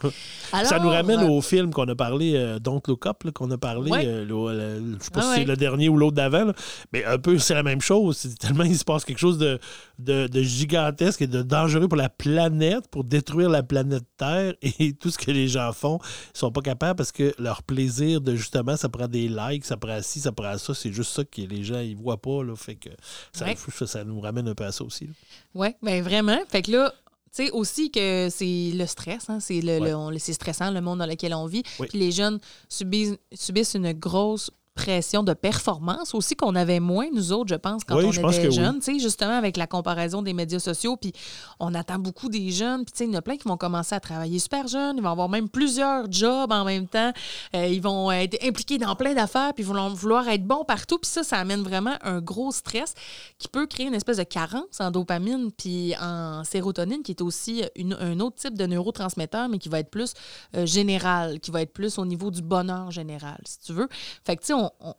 ça nous ramène euh, au film qu'on a parlé, euh, Don't Look Up, qu'on a parlé. Ouais. euh, le- le- je sais pas Ah si c'est le dernier ou l'autre d'avant, mais un peu, c'est la même chose. C'est tellement il se passe quelque chose de, de, de gigantesque et de dangereux pour la planète, pour détruire la planète Terre. Et tout ce que les gens font, ils sont pas capables parce que leur plaisir de justement, ça prend des likes, ça prend ci, ça prend ça. C'est juste ça que les gens ils voient pas. Là, fait que ça, Ouais. ça, ça nous ramène un peu à ça aussi. Oui, bien vraiment. Fait que là, tu sais aussi que c'est le stress, hein, c'est le, Ouais. c'est stressant le monde dans lequel on vit. Oui. Puis les jeunes subissent, subissent une grosse pression de performance aussi qu'on avait moins nous autres je pense quand Oui, on je était oui. jeunes tu sais justement avec la comparaison des médias sociaux puis on attend beaucoup des jeunes puis tu sais il y en a plein qui vont commencer à travailler super jeunes ils vont avoir même plusieurs jobs en même temps Euh, ils vont être impliqués dans plein d'affaires puis ils vont vouloir être bons partout puis ça ça amène vraiment un gros stress qui peut créer une espèce de carence en dopamine puis en sérotonine, qui est aussi une- un autre type de neurotransmetteur, mais qui va être plus euh, général, qui va être plus au niveau du bonheur général, si tu veux. Fait que, tu sais,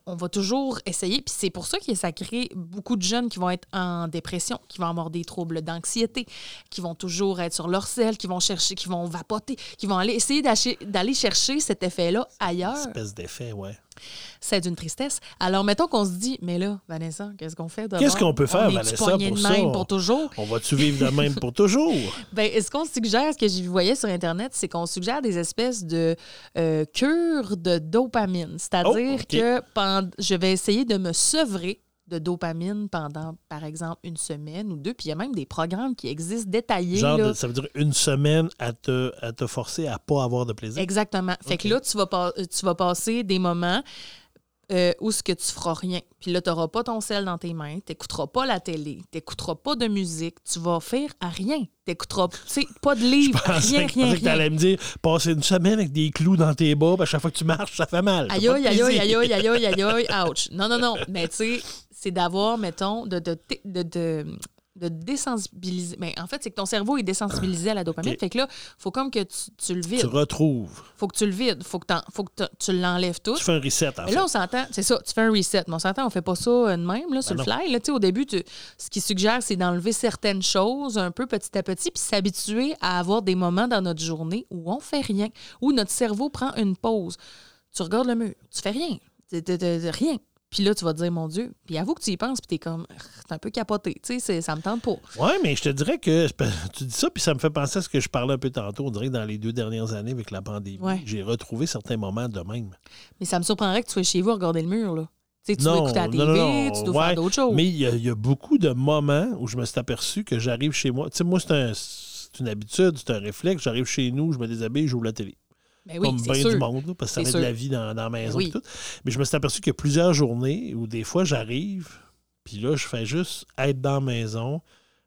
on, va toujours essayer, puis c'est pour ça que ça crée beaucoup de jeunes qui vont être en dépression, qui vont avoir des troubles d'anxiété, qui vont toujours être sur leur selle, qui vont chercher, qui vont vapoter, qui vont aller essayer d'aller chercher cet effet-là ailleurs Espèce d'effet, ouais. C'est d'une tristesse. Alors, mettons qu'on se dit, mais là, Vanessa, qu'est-ce qu'on fait? Qu'est-ce qu'on peut faire, On Vanessa, pour de ça? même pour toujours? On va-tu vivre de même pour toujours? Ben, ce qu'on suggère, ce que je voyais sur Internet, c'est qu'on suggère des espèces de euh, cures de dopamine. C'est-à-dire Oh, que je vais essayer de me sevrer de dopamine pendant, par exemple, une semaine ou deux. Puis il y a même des programmes qui existent détaillés. Genre, là. de- ça veut dire une semaine à te, à te forcer à pas avoir de plaisir? Exactement. Fait que là, tu vas, pas- tu vas passer des moments euh, où ce que tu feras rien. Puis là, tu n'auras pas ton sel dans tes mains, tu n'écouteras pas la télé, tu n'écouteras pas de musique, tu vas faire à rien. Tu n'écouteras pas de livre, Je pensais, rien, je rien, que tu rien. allais me dire passer une semaine avec des clous dans tes bas, à chaque fois que tu marches, ça fait mal. Aïe, aïe, aïe, aïe, aïe, aïe, aïe, ouch. Non, non, non. Mais tu sais, c'est d'avoir, mettons, de, de, de, de, de désensibiliser. Mais en fait, c'est que ton cerveau est désensibilisé à la dopamine. OK. Fait que là, faut comme que tu, tu le Tu vides. retrouves. Faut que tu le vides. Faut que, t'en- faut que tu l'enlèves tout. Tu fais un reset, en Mais fait. là, on s'entend, c'est ça, tu fais un reset. Mais on s'entend, on fait pas ça euh, de même, là, sur le Ben non. fly. Là, Tu au début, tu- ce qui suggère, c'est d'enlever certaines choses un peu petit à petit, puis s'habituer à avoir des moments dans notre journée où on fait rien, où notre cerveau prend une pause. Tu regardes le mur, tu fais rien. T'es- t'es- t'es- Rien. Puis là, tu vas te dire, mon Dieu. Puis avoue que tu y penses, puis t'es comme, t'es un peu capoté. Tu sais, ça me tente pas. Oui, mais je te dirais que tu dis ça, puis ça me fait penser à ce que je parlais un peu tantôt. On dirait que dans les deux dernières années, avec la pandémie, Ouais. j'ai retrouvé certains moments de même. Mais ça me surprendrait que tu sois chez vous à regarder le mur, là. Tu tu dois Non, écouter la non, TV, non, non. tu dois Ouais, faire d'autres choses. Mais il y, a- il y a beaucoup de moments où je me suis aperçu que j'arrive chez moi. Tu sais, moi, c'est un- une habitude, c'est un réflexe. J'arrive chez nous, je me déshabille, j'ouvre la télé. Ben oui, comme bien sûr. du monde, là, parce que ça met sûr. de la vie dans, dans la maison Oui. et tout. Mais je me suis aperçu qu'il y a plusieurs journées où des fois j'arrive, puis là, je fais juste être dans la maison.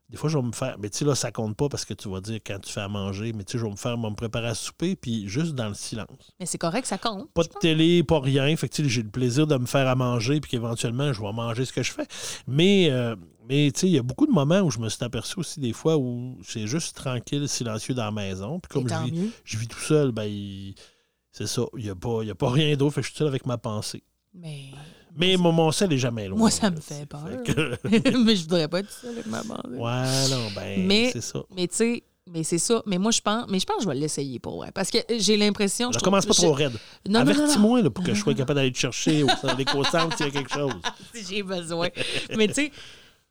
Des fois, je vais me faire. Mais tu sais, là, ça compte pas parce que tu vas dire quand tu fais à manger, mais tu sais, je vais me faire, me préparer à souper, puis juste dans le silence. Mais c'est correct, ça compte. Pas de pense. télé, pas rien. Fait que tu sais, j'ai le plaisir de me faire à manger, puis qu'éventuellement, je vais manger ce que je fais. Mais, euh, mais tu sais, il y a beaucoup de moments où je me suis aperçu aussi des fois où c'est juste tranquille, silencieux dans la maison. Puis comme je vis, je vis tout seul, ben, il- c'est ça. Il n'y a, pas- y a pas rien d'autre. Fait que je suis seul avec ma pensée. Mais Mais mon, mon sel est jamais loin. Moi, ça me fait peur. sais. Fait que- mais je voudrais pas être seule avec ma bande. ouais, non, ben, Mais- c'est ça. Mais tu sais, mais c'est ça. Mais moi, je pense, mais je pense que je vais l'essayer pour vrai. Parce que j'ai l'impression. Ne je commence pas trop raide. Avertis-moi pour que je sois capable d'aller te chercher au centre s'il y a quelque chose. si j'ai besoin. mais tu sais,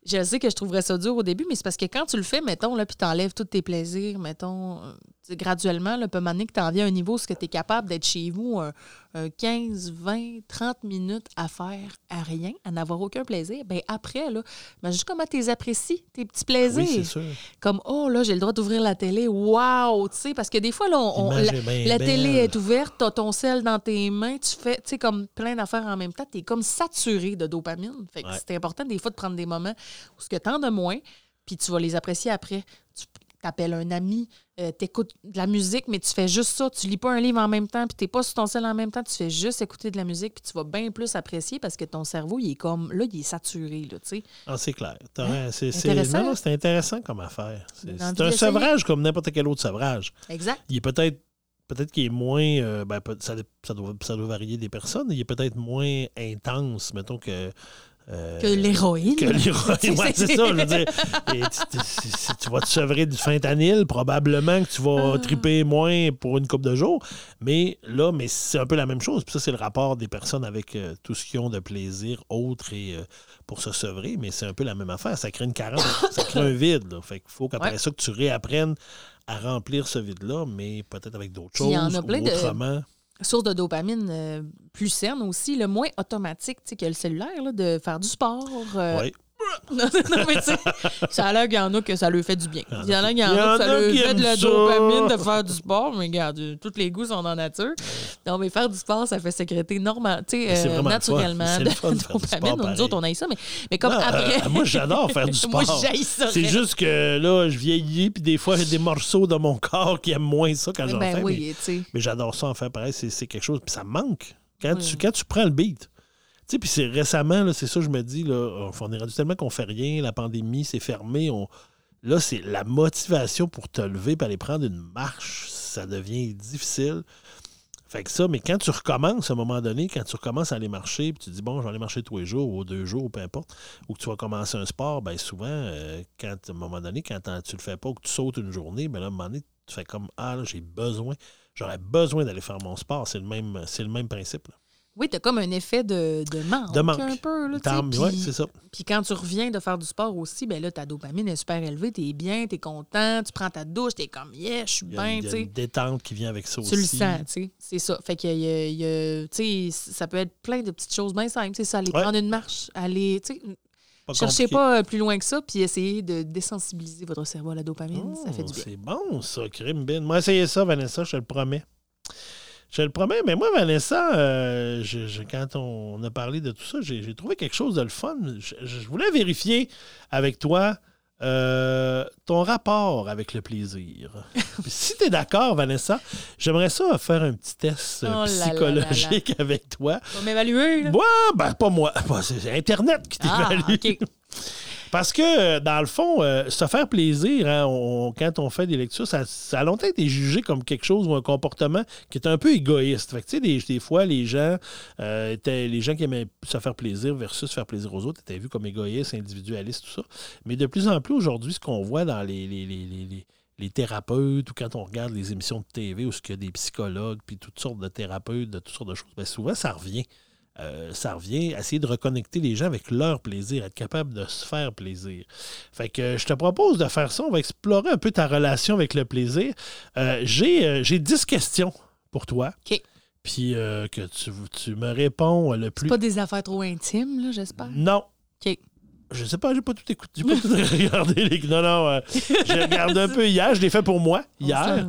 je sais que je trouverais ça dur au début, mais c'est parce que quand tu le fais, mettons, là, puis t'enlèves tous tes plaisirs, mettons, euh, graduellement, là, peut que t'en viens à un niveau où tu es capable d'être chez vous un, un 15, 20, 30 minutes à faire à rien, à n'avoir aucun plaisir. Ben après, là, ben, juste comment tu les apprécies, tes petits plaisirs. Oui, c'est sûr. comme oh là j'ai le droit d'ouvrir la télé waouh tu sais parce que des fois là on- la, bien télé est ouverte t'as ton sel dans tes mains tu fais tu sais comme plein d'affaires en même temps t'es comme saturé de dopamine fait que Ouais. c'est important des fois de prendre des moments où ce que t'en as moins puis tu vas les apprécier après tu t'appelles un ami euh, t'écoutes de la musique mais tu fais juste ça tu lis pas un livre en même temps puis t'es pas sur ton sel en même temps tu fais juste écouter de la musique puis tu vas bien plus apprécier parce que ton cerveau il est comme là il est saturé là tu sais Ah, c'est clair. Rien. C'est, Hein? Intéressant. non, non, c'est intéressant comme affaire. C'est, un sevrage comme n'importe quel autre sevrage. exact Il est peut-être peut-être qu'il est moins. euh, ben, ça, ça, doit, ça doit varier des personnes. Il est peut-être moins intense, mettons, que. Euh, Que l'héroïne. que l'héroïne. Ouais, c'est ça, je veux dire. Et tu, vas te sevrer du fentanyl, probablement que tu vas Ah. triper moins pour une couple de jours. Mais là, mais c'est un peu la même chose. Puis ça, c'est le rapport des personnes avec euh, tout ce qu'ils ont de plaisir autre et euh, pour se sevrer. Mais c'est un peu la même affaire. Ça crée une carence, ça crée un vide. là. Fait qu'il faut qu'après Ouais. ça, que tu réapprennes à remplir ce vide-là, mais peut-être avec d'autres Puis il y en choses a plein ou de- autrement. Source de dopamine euh, plus saine aussi, le moins automatique que le cellulaire, là, de faire du sport. euh, Ouais. Non, non, mais tu sais, ça a l'air qu'il y en a que ça lui fait du bien. Il y en a qu'il y en a que ça lui fait de la dopamine de faire du sport. Mais regarde, euh, tous les goûts sont dans la nature. Non, mais faire du sport, ça fait sécréter normal, tu sais, euh, naturellement de la dopamine. Nous autres, on a ça, mais, mais comme Non, après. euh, moi, j'adore faire du sport. moi, ça. C'est juste que là, je vieillis, puis des fois, j'ai des morceaux de mon corps qui aiment moins ça quand j'en Ben fais. mais oui, mais j'adore ça en faire pareil. C'est c'est quelque chose. Puis ça me manque. Quand, Oui. tu, quand tu prends le beat. Tu puis c'est récemment, c'est ça, je me dis, on est rendu tellement qu'on fait rien, la pandémie, c'est fermé. Là, c'est la motivation pour te lever et aller prendre une marche, ça devient difficile. Fait que ça, mais quand tu recommences à un moment donné, quand tu recommences à aller marcher, puis tu dis, bon, je vais aller marcher tous les jours, ou deux jours, ou peu importe, ou que tu vas commencer un sport, bien souvent, euh, quand, à un moment donné, quand tu le fais pas, ou que tu sautes une journée, ben là, à un moment donné, tu fais comme, ah, j'ai besoin, j'aurais besoin d'aller faire mon sport. C'est le même, c'est le même principe. Oui, t'as comme un effet de, de manque, De manque. un peu. Là, tu ouais, puis- c'est ça. Puis quand tu reviens de faire du sport aussi, ben là, ta dopamine est super élevée, t'es bien, t'es content, tu prends ta douche, t'es comme, yeah, je suis bien, il y tu a sais. une détente qui vient avec ça aussi. Tu le sens, tu sais. C'est ça. Fait que, tu sais, ça peut être plein de petites choses bien simples. C'est ça, aller Ouais. prendre une marche, aller, tu sais, Pas cherchez compliqué. pas euh, plus loin que ça, puis essayez de désensibiliser votre cerveau à la dopamine. ça fait du Oh, bien. C'est bon, ça, crime bin. Moi, essayez ça, Vanessa, je te le promets. Je le promets, mais moi, Vanessa, euh, je- je- quand on a parlé de tout ça, j'ai trouvé quelque chose de le fun. Je, je voulais vérifier avec toi euh, ton rapport avec le plaisir. Si tu es d'accord, Vanessa, j'aimerais ça faire un petit test euh, Oh là là là psychologique avec toi. Vas m'évaluer, là? Moi, ben, pas moi. C'est Internet qui Ah, t'évalue. Parce que, euh, dans le fond, euh, se faire plaisir, hein, quand on fait des lectures, ça, a longtemps été jugé comme quelque chose ou un comportement qui est un peu égoïste. Fait que, tu des, fois, les gens, euh, les gens qui aimaient se faire plaisir versus faire plaisir aux autres étaient vus comme égoïstes, individualistes, tout ça. Mais de plus en plus, aujourd'hui, ce qu'on voit dans les, thérapeutes ou quand on regarde les émissions de TV où il y a des psychologues puis toutes sortes de thérapeutes, de toutes sortes de choses, bien souvent, ça revient. Euh, ça revient à essayer de reconnecter les gens avec leur plaisir, être capable de se faire plaisir. Fait que euh, je te propose de faire ça. On va explorer un peu ta relation avec le plaisir. Euh, J'ai euh, j'ai 10 questions pour toi. OK. Puis euh, que tu, tu me réponds le plus. C'est pas des affaires trop intimes, là, j'espère? Non. OK. Je sais pas, j'ai pas tout écouté. J'ai pas tout regardé. Les... Non, non. euh, j'ai regardé un peu hier. Je l'ai fait pour moi, hier.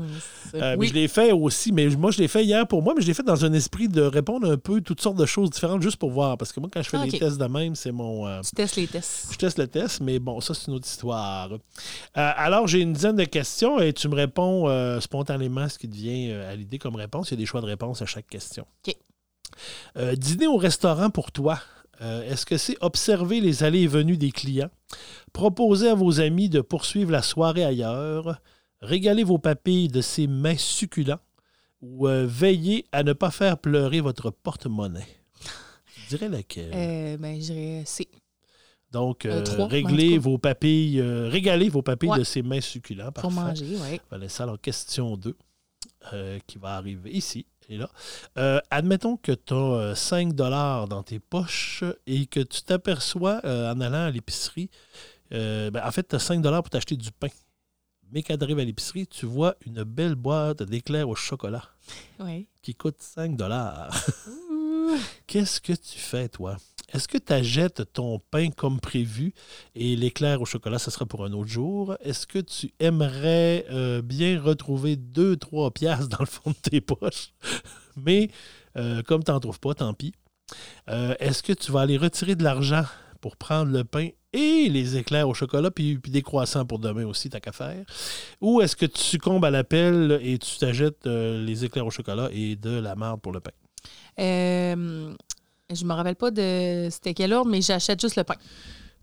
Euh, mais je l'ai fait aussi, mais moi, je l'ai fait hier pour moi, mais je l'ai fait dans un esprit de répondre un peu toutes sortes de choses différentes juste pour voir. Parce que moi, quand je fais Ah, des ok. tests de même, c'est mon. euh, Tu testes les tests. je teste le test, mais bon, ça, c'est une autre histoire. Euh, alors, j'ai une dizaine de questions et tu me réponds euh, spontanément ce qui te vient à l'idée comme réponse. Il y a des choix de réponse à chaque question. OK. Dîner au restaurant pour toi. Euh, Est-ce que c'est observer les allées et venues des clients, proposer à vos amis de poursuivre la soirée ailleurs, régaler vos papilles de ces mets succulents ou euh, veiller à ne pas faire pleurer votre porte-monnaie? Je dirais laquelle? Euh, ben, je dirais C. Donc, Euh, régler vos papilles, euh, régaler vos papilles Ouais. de ces mets succulents. Pour Parfait. manger, oui. Voilà, ça, alors, question 2 euh, qui va arriver ici et là. Euh, admettons que tu as 5 dans tes poches et que tu t'aperçois euh, en allant à l'épicerie, euh, ben, en fait, tu as 5 pour t'acheter du pain. Mais quand tu arrives à l'épicerie, tu vois une belle boîte d'éclairs au chocolat Oui. qui coûte 5 Qu'est-ce que tu fais, toi? Est-ce que tu achètes ton pain comme prévu et l'éclair au chocolat, ce sera pour un autre jour? Est-ce que tu aimerais euh, bien retrouver 2-3 piastres dans le fond de tes poches? Mais euh, comme tu n'en trouves pas, tant pis. Euh, Est-ce que tu vas aller retirer de l'argent pour prendre le pain et les éclairs au chocolat, puis, puis des croissants pour demain aussi, t'as qu'à faire? Ou est-ce que tu succombes à l'appel et tu t'achètes euh, les éclairs au chocolat et de la marde pour le pain? Euh, je me rappelle pas de c'était quel ordre, mais j'achète juste le pain.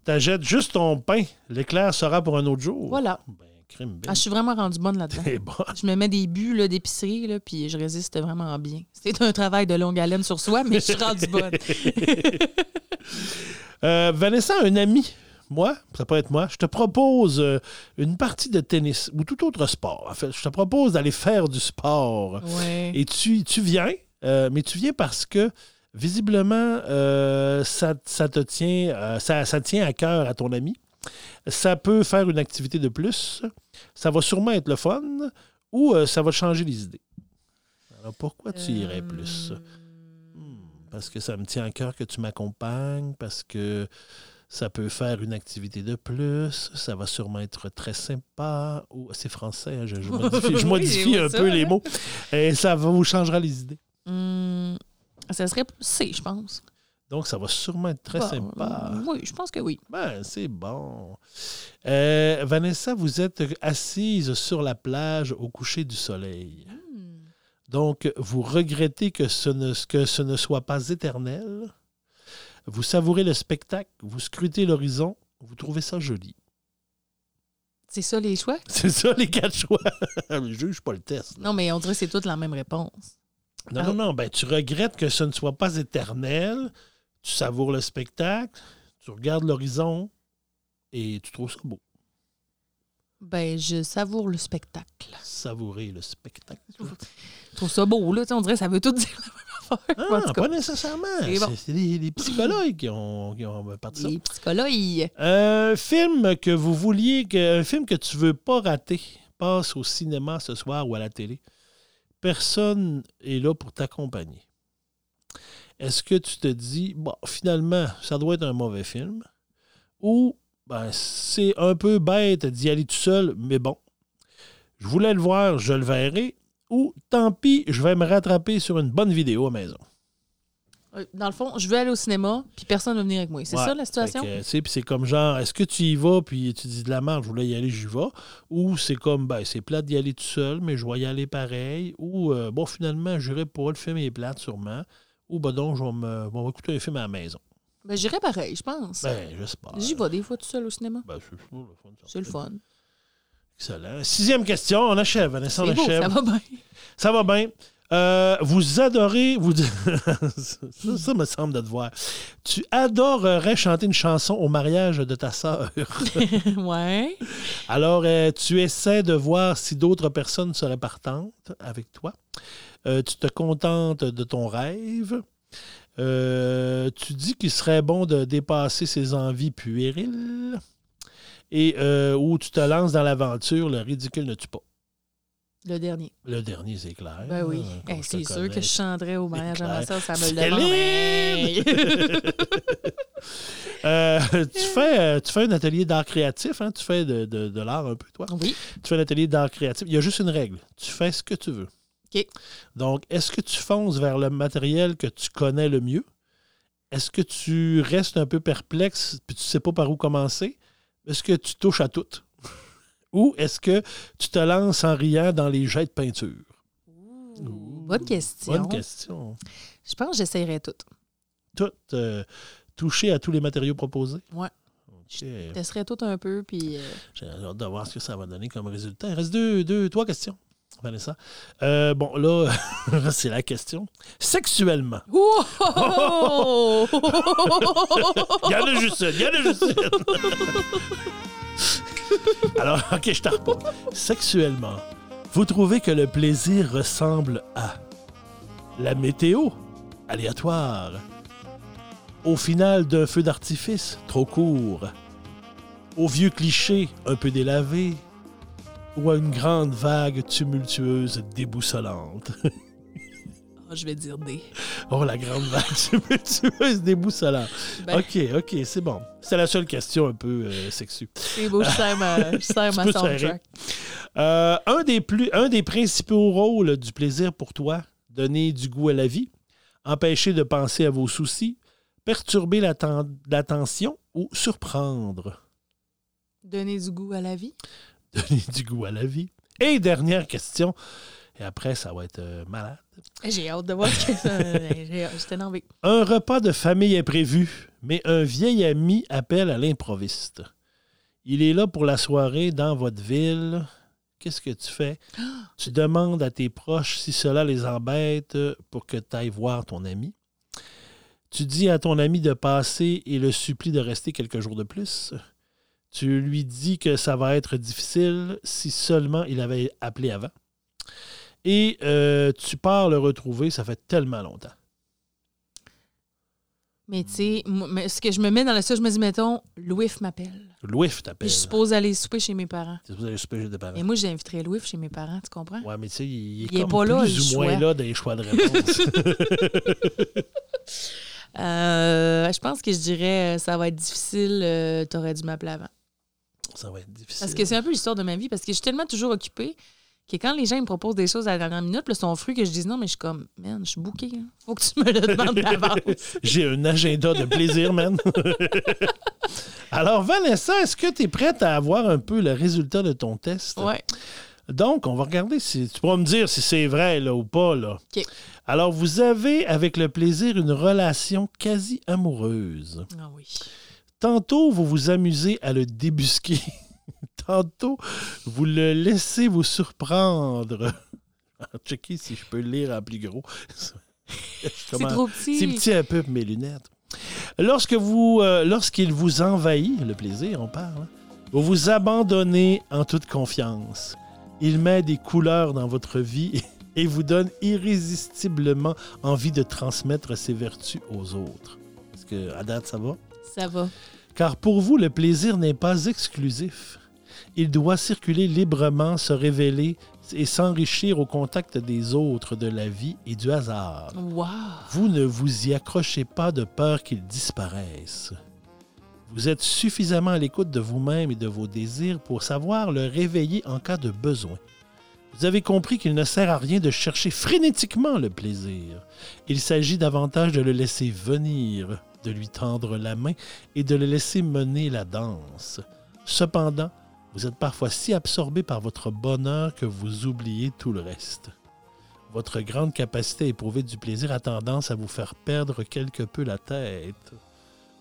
T'achètes juste ton pain. L'éclair sera pour un autre jour. Voilà. Ben, crime Ah, je suis vraiment rendue bonne là-dedans. Bon. Je me mets des buts d'épicerie, là, puis je résiste vraiment bien. C'est un travail de longue haleine sur soi, mais je suis rendue bonne. Euh, Vanessa, un ami, moi, ça peut être moi, je te propose euh, une partie de tennis ou tout autre sport. En fait, je te propose d'aller faire du sport. Ouais. Et tu, tu viens, euh, mais tu viens parce que visiblement, euh, ça, ça te tient, euh, ça, ça tient à cœur à ton ami. Ça peut faire une activité de plus. Ça va sûrement être le fun ou euh, ça va te changer les idées. Alors pourquoi tu irais plus? Hmm, Parce que ça me tient à cœur que tu m'accompagnes, parce que ça peut faire une activité de plus, ça va sûrement être très sympa. Ou c'est français, hein, je, je modifie, je Oui, modifie oui, un ça, peu les mots. Et ça va vous changera les idées. Hum, ça serait C, je pense. Donc, ça va sûrement être très sympa. euh, Oui, je pense que oui. Ben, c'est bon. Euh, Vanessa, vous êtes assise sur la plage au coucher du soleil. Hum. Donc, vous regrettez que ce ne, que ce ne soit pas éternel. Vous savourez le spectacle, vous scrutez l'horizon, vous trouvez ça joli. C'est ça les choix? C'est ça, les quatre choix. Je juge pas le test. là. Non, mais on dirait que c'est toutes la même réponse. Non, Ah. non, non. Ben, tu regrettes que ce ne soit pas éternel. Tu savoures le spectacle, tu regardes l'horizon et tu trouves ça beau. Ben, je savoure le spectacle. Savourer le spectacle. Je trouve ça beau, là. On dirait que ça veut tout dire la même affaire. En Ah, cas, pas nécessairement. C'est bon. Les, les psychologues qui ont, qui ont parti ça. les psychologues. Un film que vous vouliez, que, un film que tu veux pas rater, passe au cinéma ce soir ou à la télé. Personne est là pour t'accompagner. Est-ce que tu te dis, bon, finalement, ça doit être un mauvais film? Ou, ben, c'est un peu bête d'y aller tout seul, mais bon, je voulais le voir, je le verrai. Ou, tant pis, je vais me rattraper sur une bonne vidéo à maison. Euh, Dans le fond, je veux aller au cinéma, puis personne ne va venir avec moi. C'est Ouais. ça la situation? Puis c'est comme genre, est-ce que tu y vas, puis tu dis de la merde, je voulais y aller, j'y vais? Ou c'est comme, ben, c'est plate d'y aller tout seul, mais je vais y aller pareil. Ou, euh, bon, finalement, j'irai pas, le film est plate sûrement. Ou, ben donc, je vais, me, on va écouter un film à la maison. Ben, j'irais pareil, je pense. Ben, je sais pas. J'y vais des fois tout seul au cinéma. Ben, c'est le fun. C'est le fun. Excellent. Sixième question, on achève, Vanessa, on beau, achève. ça va bien. Ça va bien. Euh, vous adorez. Vous... ça, ça me semble de te voir. Tu adorerais chanter une chanson au mariage de ta sœur. ouais. Alors, euh, tu essaies de voir si d'autres personnes seraient partantes avec toi. Euh, tu te contentes de ton rêve. Tu dis qu'il serait bon de dépasser ses envies puériles. Et où tu te lances dans l'aventure, le ridicule ne tue pas. Le dernier. Le dernier, c'est clair. Ben oui. C'est sûr que je chanterais au mariage à ma soeur, ça me le demande. Euh, tu, fais, euh, tu fais un atelier d'art créatif, hein? tu fais de, de- de l'art un peu, toi? oui. Tu fais un atelier d'art créatif. Il y a juste une règle. Tu fais ce que tu veux. OK. Donc, est-ce que tu fonces vers le matériel que tu connais le mieux? Est-ce que tu restes un peu perplexe puis tu ne sais pas par où commencer? Est-ce que tu touches à tout? Ou est-ce que tu te lances en riant dans les jets de peinture? Bonne question. Bonne question. Je pense que j'essayerais tout. Tout, euh, toucher à tous les matériaux proposés? Ouais. OK. Je testerais tout un peu, puis... euh, J'ai hâte de voir ce que ça va donner comme résultat. Il reste deux, deux trois questions, Vanessa. Euh, bon, là, c'est la question. Sexuellement. Y en a juste une. Il y en a juste une. Alors, OK, je pas. Sexuellement, vous trouvez que le plaisir ressemble à la météo aléatoire, au final d'un feu d'artifice trop court, au vieux cliché un peu délavé, ou à une grande vague tumultueuse déboussolante. Je vais dire D. Oh, la grande vague tumultueuse déboussolante. Ben, OK, OK, c'est bon. C'est la seule question un peu euh, sexue. C'est beau, je sers ma, je sers ma soundtrack. Euh, un, des plus, un des principaux rôles du plaisir pour toi, donner du goût à la vie, empêcher de penser à vos soucis, perturber l'atten- l'attention ou surprendre? Donner du goût à la vie? Donner du goût à la vie. Et dernière question, et après, ça va être euh, malade. J'ai hâte de voir ce que ça... j'ai- J'étais énervée. Un repas de famille est prévu, mais un vieil ami appelle à l'improviste. Il est là pour la soirée dans votre ville. Qu'est-ce que tu fais? Tu demandes à tes proches si cela les embête pour que tu ailles voir ton ami. Tu dis à ton ami de passer et le supplie de rester quelques jours de plus. Tu lui dis que ça va être difficile si seulement il avait appelé avant. Et euh, tu pars le retrouver, ça fait tellement longtemps. Mais tu sais, ce que je me mets dans le ça, je me dis, mettons, Louis m'appelle. Louis Puis t'appelle. je suppose aller souper chez mes parents. C'est supposé aller souper chez tes parents. Et moi, j'inviterais Louis chez mes parents, tu comprends? Ouais, mais tu sais, il est, Il est comme pas là, plus ou moins choix. là dans les choix de réponse. Euh, je pense que je dirais, euh, ça va être difficile, euh, t'aurais dû m'appeler avant. ça va être difficile. Parce que c'est un peu l'histoire de ma vie, parce que je suis tellement toujours occupée que quand les gens ils me proposent des choses à la dernière minute, là, sont fruits que je dis non, mais je suis comme, man, je suis bouquée. Faut que tu me le demandes d'avance. J'ai un agenda de plaisir, man. Alors, Vanessa, est-ce que tu es prête à avoir un peu le résultat de ton test? ouais. Donc, on va regarder si tu pourras me dire si c'est vrai là, ou pas. Là. OK. Alors, vous avez avec le plaisir une relation quasi amoureuse. Ah oui. Tantôt, vous vous amusez à le débusquer. Tantôt, vous le laissez vous surprendre. Checker si je peux le lire en plus gros. C'est trop petit. C'est petit un peu mes lunettes. Lorsque vous, euh, lorsqu'il vous envahit, le plaisir, on parle, hein, vous vous abandonnez en toute confiance. Il met des couleurs dans votre vie et vous donne irrésistiblement envie de transmettre ses vertus aux autres. Est-ce que à date ça va? Ça va. Car pour vous, le plaisir n'est pas exclusif. Il doit circuler librement, se révéler et s'enrichir au contact des autres, de la vie et du hasard. Wow. Vous ne vous y accrochez pas de peur qu'il disparaisse. Vous êtes suffisamment à l'écoute de vous-même et de vos désirs pour savoir le réveiller en cas de besoin. Vous avez compris qu'il ne sert à rien de chercher frénétiquement le plaisir. Il s'agit davantage de le laisser venir, de lui tendre la main et de le laisser mener la danse. Cependant, vous êtes parfois si absorbé par votre bonheur que vous oubliez tout le reste. Votre grande capacité à éprouver du plaisir a tendance à vous faire perdre quelque peu la tête.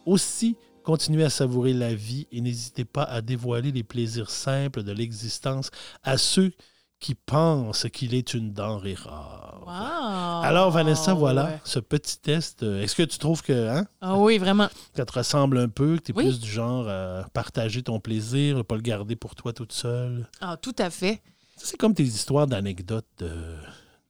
Aussi, continuez à savourer la vie et n'hésitez pas à dévoiler les plaisirs simples de l'existence à ceux qui pensent qu'il est une denrée rare. Wow. Alors, Vanessa, voilà Ouais. ce petit test. Euh, Est-ce que tu trouves que hein, Ah oui, vraiment. ça te ressemble un peu, que tu es Oui. plus du genre à partager ton plaisir, pas le garder pour toi toute seule? Ah, tout à fait. C'est comme tes histoires d'anecdotes de-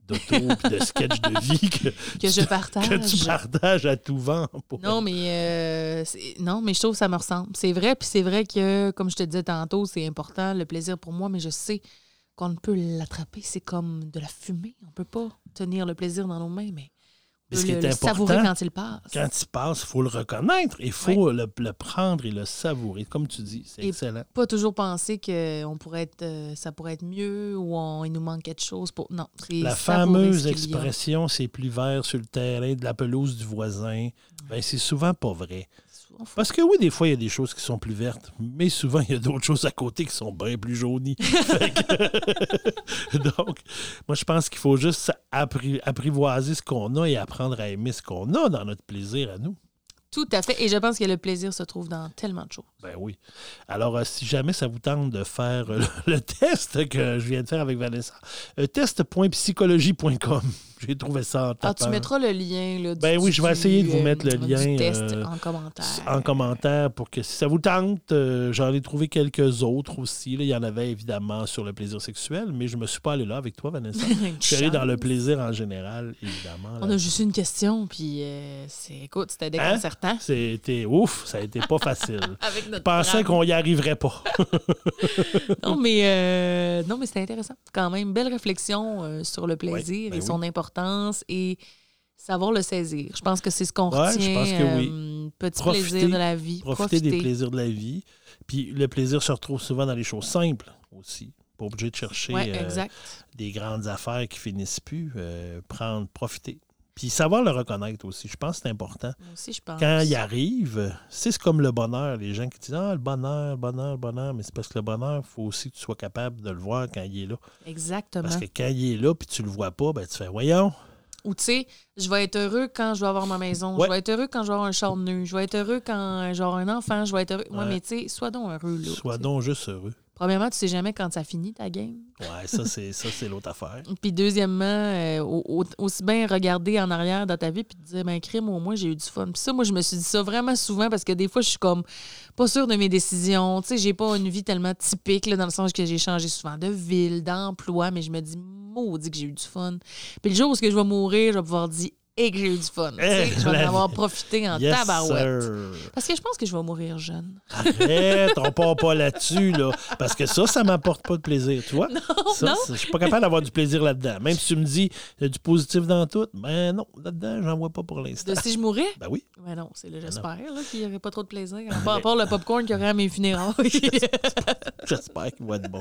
d'auto de sketch de vie que, Que je partage. que tu partages à tout vent. pour- Non, mais euh, non, mais je trouve que ça me ressemble. C'est vrai, puis c'est vrai que, comme je te disais tantôt, c'est important, le plaisir pour moi, mais je sais qu'on ne peut l'attraper. C'est comme de la fumée. On peut pas tenir le plaisir dans nos mains, mais on peut le, savourer quand il passe. quand il passe, il faut le reconnaître. Il faut le, le prendre et le savourer. Comme tu dis, c'est excellent. Pas toujours penser que on pourrait être, euh, ça pourrait être mieux ou on, il nous manque quelque chose. Pour... Non, La fameuse ce expression c'est plus vert sur le terrain de la pelouse du voisin, ben, c'est souvent pas vrai. Parce que oui, des fois, il y a des choses qui sont plus vertes, mais souvent, il y a d'autres choses à côté qui sont bien plus jaunies. Que- Donc, moi, je pense qu'il faut juste appri- apprivoiser ce qu'on a et apprendre à aimer ce qu'on a dans notre plaisir à nous. Tout à fait. Et je pense que le plaisir se trouve dans tellement de choses. Ben oui. Alors, euh, si jamais ça vous tente de faire euh, le, test que je viens de faire avec Vanessa, euh, test.psychologie.com. J'ai trouvé ça en Ah, tapant tu mettras le lien. Là, du- Ben oui, je vais essayer de vous euh, mettre le du lien, test en commentaire. en commentaire pour que si ça vous tente, j'en ai trouvé quelques autres aussi. là. Il y en avait évidemment sur le plaisir sexuel, mais je me suis pas allé là avec toi, Vanessa. Je suis allé dans le plaisir en général, évidemment. On là. a juste une question, puis c'est, écoute, c'était Hein? déconcertant. C'était ouf, ça a été pas facile. Avec notre Je pensais qu'on y arriverait pas. Non, mais, euh, non, mais c'était intéressant. Quand même, belle réflexion euh, sur le plaisir ben et son importance et savoir le saisir. Je pense que c'est ce qu'on Ouais, je retient. pense que oui. euh, petit Profiter- plaisir de la vie. Profiter des plaisirs de la vie. Puis le plaisir se retrouve souvent dans les choses simples aussi. Pas obligé de chercher euh, des grandes affaires qui finissent plus. euh, prendre, profiter. Puis savoir le reconnaître aussi. Je pense que c'est important. Moi aussi, je pense. Quand il arrive, c'est comme le bonheur. Les gens qui disent Ah, le bonheur, le bonheur, le bonheur. Mais c'est parce que le bonheur, il faut aussi que tu sois capable de le voir quand il est là. Exactement. Parce que quand il est là puis tu le vois pas, ben, tu fais Voyons, Ou tu sais, je vais être heureux quand je vais avoir ma maison. Ouais. Je vais être heureux quand je vais avoir un char nu. Je vais être heureux quand vais avoir un enfant. Je vais être heureux. Ouais, Ouais. mais tu sais, sois donc heureux, là. Sois donc juste heureux. Premièrement, tu sais jamais quand ça finit ta game. Ouais, ça, c'est ça, c'est l'autre affaire. Puis deuxièmement, euh, au- au- aussi bien regarder en arrière dans ta vie puis te dire, ben crime, au moins j'ai eu du fun. Puis ça, moi, je me suis dit ça vraiment souvent parce que des fois, je suis comme pas sûre de mes décisions. Tu sais, j'ai pas une vie tellement typique, là, dans le sens que j'ai changé souvent de ville, d'emploi, mais je me dis, maudit que j'ai eu du fun. Puis le jour où ce que je vais mourir, je vais pouvoir dire, et que j'ai eu du fun. Tu sais, Eh, je vais en avoir profité en Yes, tabarouette. sir. Parce que je pense que je vais mourir jeune. Arrête, on part pas là-dessus, là. Parce que ça, ça m'apporte pas de plaisir, tu vois? Ça, non. Je suis pas capable d'avoir du plaisir là-dedans. Même si tu me dis, il y a du positif dans tout, ben non, là-dedans, j'en vois pas pour l'instant. De si je mourais? Ben oui. Ben non, c'est là, j'espère qu'il n'y aurait pas trop de plaisir. À part, à part le popcorn qu'il y aurait à mes funérailles. J'espère qu'il va être bon.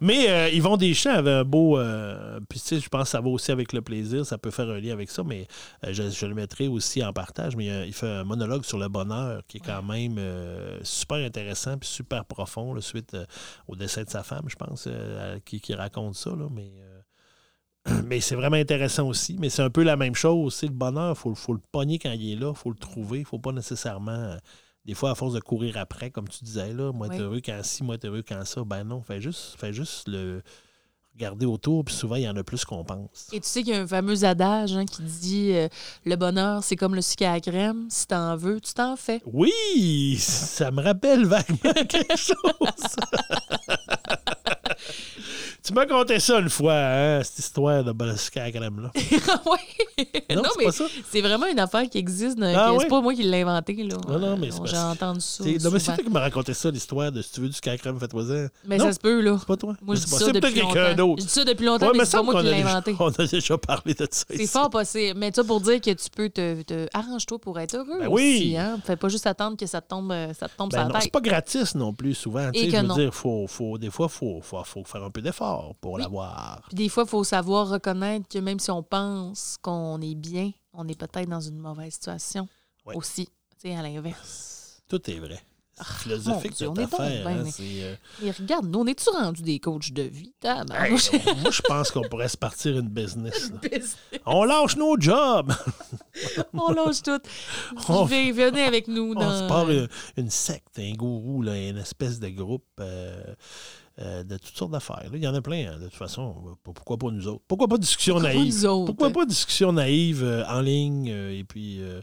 Mais euh, Yvon Deschamps avait un beau. euh, puis, tu sais, je pense que ça va aussi avec le plaisir. Ça peut faire un lien avec ça, mais euh, je, je le mettrai aussi en partage. Mais euh, il fait un monologue sur le bonheur qui est quand même euh, super intéressant puis super profond, là, suite au décès de sa femme, je pense, qui, qui raconte ça. Là, mais. euh, mais c'est vraiment intéressant aussi. Mais c'est un peu la même chose. C'est le bonheur, il faut, faut le pogner quand il est là, il faut le trouver. Il ne faut pas nécessairement. des fois, à force de courir après, comme tu disais, là, moi, être Oui. heureux quand ci, moi, être heureux quand ça, ben non, fais juste, fais juste le regarder autour, puis souvent, il y en a plus qu'on pense. Et tu sais qu'il y a un fameux adage hein, qui dit euh, le bonheur, c'est comme le sucre à la crème. Si t'en veux, tu t'en fais. Oui, ça me rappelle vaguement quelque chose. tu m'as conté ça une fois, hein, cette histoire de Bolosca à crème, là. Ouais. Non, Non, c'est mais c'est vraiment une affaire qui existe. Ah? C'est pas moi qui l'ai inventé. Là. Non, non, mais c'est J'ai entendu ça. C'est- Non, mais c'est toi qui m'as raconté ça, l'histoire de si tu veux du sucre à crème, fais-toi-en. Mais non, ça se peut, là. c'est pas toi. Moi, je dis pas. ça C'est depuis peut-être quelqu'un longtemps. d'autre. Je dis ça depuis longtemps, mais c'est pas moi qui l'ai inventé. On a déjà parlé de ça. C'est fort possible. Mais ça pour dire que tu peux te, te- arrange-toi pour être heureux Ben oui. Hein? Fais pas juste attendre que ça te tombe, euh, ça te tombe Ben sur la c'est tête. pas gratis non plus, souvent. Et que je veux non. dire, faut, faut, des fois, il faut faire un peu d'effort pour Oui. l'avoir. Puis des fois, il faut savoir reconnaître que même si on pense qu'on est bien, on est peut-être dans une mauvaise situation aussi. Sais, à l'inverse. Tout est vrai. C'est mon philosophique Dieu, on cette affaire. hein, mais- c'est, euh, Et regarde, nous, on est-tu rendu des coachs de vie? hey, moi, je pense qu'on pourrait se partir une business. On lâche nos jobs. on lâche tout. On- Venez, avec nous. On se part une, une secte, un gourou, là, une espèce de groupe euh, euh, de toutes sortes d'affaires. Il y en a plein, hein, de toute façon. Pourquoi pas nous autres? Pourquoi pas discussion Pourquoi naïve? Pourquoi pas discussion naïve euh, en ligne euh, et puis euh,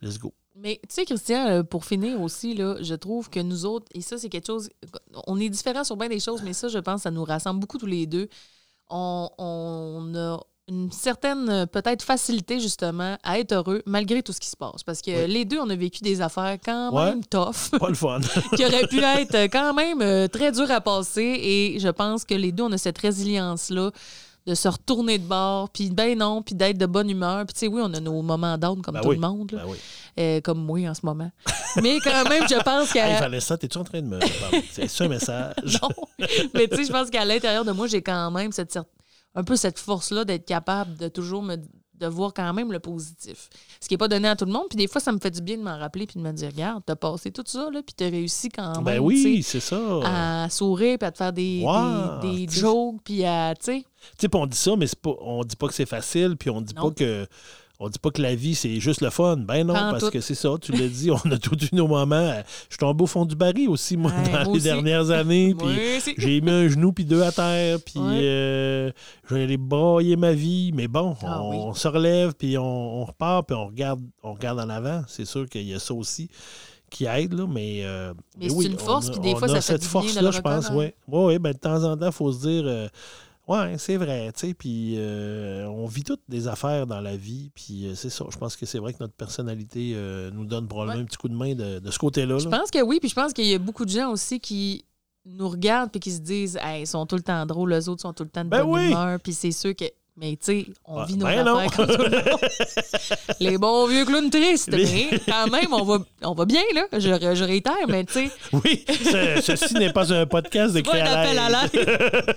let's go. Mais tu sais, Christian, pour finir aussi, là, je trouve que nous autres, et ça, c'est quelque chose. On est différents sur bien des choses, mais ça, je pense, ça nous rassemble beaucoup tous les deux. On, on a une certaine, euh, peut-être, facilité, justement, à être heureux malgré tout ce qui se passe. Parce que Oui. les deux, on a vécu des affaires quand Ouais. même tough, Pas le fun. qui auraient pu être quand même euh, très dures à passer. Et je pense que les deux, on a cette résilience-là de se retourner de bord, puis ben non, puis d'être de bonne humeur. Puis tu sais, oui, on a nos moments down comme Ben tout oui. le monde. là. Ben oui. Euh, comme moi en ce moment. Mais quand même, je pense Hey, qu'à. Vanessa, t'es-tu en train de me? C'est ça un message? non. Mais tu sais, je pense qu'à l'intérieur de moi, j'ai quand même cette un peu cette force-là d'être capable de toujours me de voir quand même le positif. Ce qui n'est pas donné à tout le monde. Puis des fois, ça me fait du bien de m'en rappeler puis de me dire, regarde, t'as passé tout ça, là, puis t'as réussi quand même. Ben oui, c'est ça. À sourire, puis à te faire des, Wow, des, jokes, puis à, tu sais, Tu sais, puis on dit ça, mais c'est pas, on dit pas que c'est facile, puis on dit Non. pas que. On dit pas que la vie, c'est juste le fun. Ben non, parce tout. que c'est ça, tu l'as dit, on a tous eu nos moments. Je suis tombé au fond du baril aussi, moi, Ouais, dans moi les aussi. dernières années. Puis Ouais, j'ai mis un genou puis deux à terre, puis Ouais. euh, j'allais brailler ma vie. Mais bon, Ah on, oui. se relève, puis on, on repart, puis on regarde, on regarde en avant. C'est sûr qu'il y a ça aussi qui aide, là, mais, euh, Mais c'est oui, une force, puis des on fois, a ça fait cette force-là, je pense, oui. Oui, oui, ben, de temps en temps, il faut se dire, euh, ouais, c'est vrai, tu sais, puis euh, on vit toutes des affaires dans la vie, puis euh, c'est ça. Je pense que c'est vrai que notre personnalité euh, nous donne probablement Ouais. un petit coup de main de, de ce côté-là. Je pense que oui, puis je pense qu'il y a beaucoup de gens aussi qui nous regardent puis qui se disent hey, ils sont tout le temps drôles, les autres sont tout le temps de Ben bonne oui. humeur, puis c'est sûr que mais tu sais, on Ah, vit nos ben non. affaires comme tout le monde. Les bons vieux clowns tristes, Les- mais quand même on va on va bien là, je, je réitère mais tu sais, Oui, ce- ceci n'est pas un podcast de à l'aide.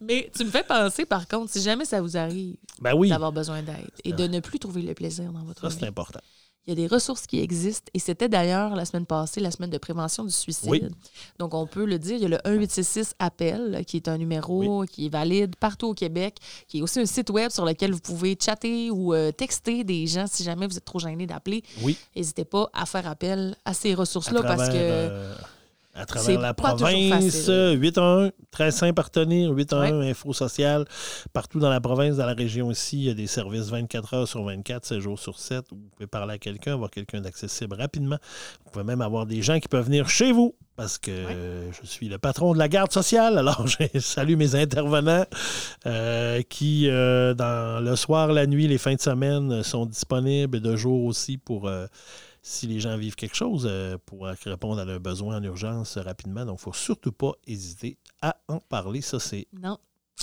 mais tu me fais penser par contre si jamais ça vous arrive Ben oui, d'avoir besoin d'aide et de ne plus trouver le plaisir dans votre ça vie. c'est important. Il y a des ressources qui existent et c'était d'ailleurs la semaine passée, la semaine de prévention du suicide. Oui. Donc, on peut le dire, il y a le 1866 Appel, qui est un numéro qui est valide partout au Québec, qui est aussi un site web sur lequel vous pouvez chatter ou euh, texter des gens si jamais vous êtes trop gêné d'appeler. Oui. N'hésitez pas à faire appel à ces ressources-là parce que. euh, à travers la province, facile. euh, 811, très simple à retenir, 811 Ouais. Info Social. Partout dans la province, dans la région aussi, il y a des services 24 heures sur 24, 7 jours sur 7. où Vous pouvez parler à quelqu'un, avoir quelqu'un d'accessible rapidement. Vous pouvez même avoir des gens qui peuvent venir chez vous parce que je suis le patron de la garde sociale. Alors, je salue mes intervenants euh, qui, euh, dans le soir, la nuit, les fins de semaine, sont disponibles et de jour aussi pour euh, si les gens vivent quelque chose, euh, pour répondre à leurs besoins en urgence euh, rapidement. Donc, il ne faut surtout pas hésiter à en parler. Ça, c'est. Non.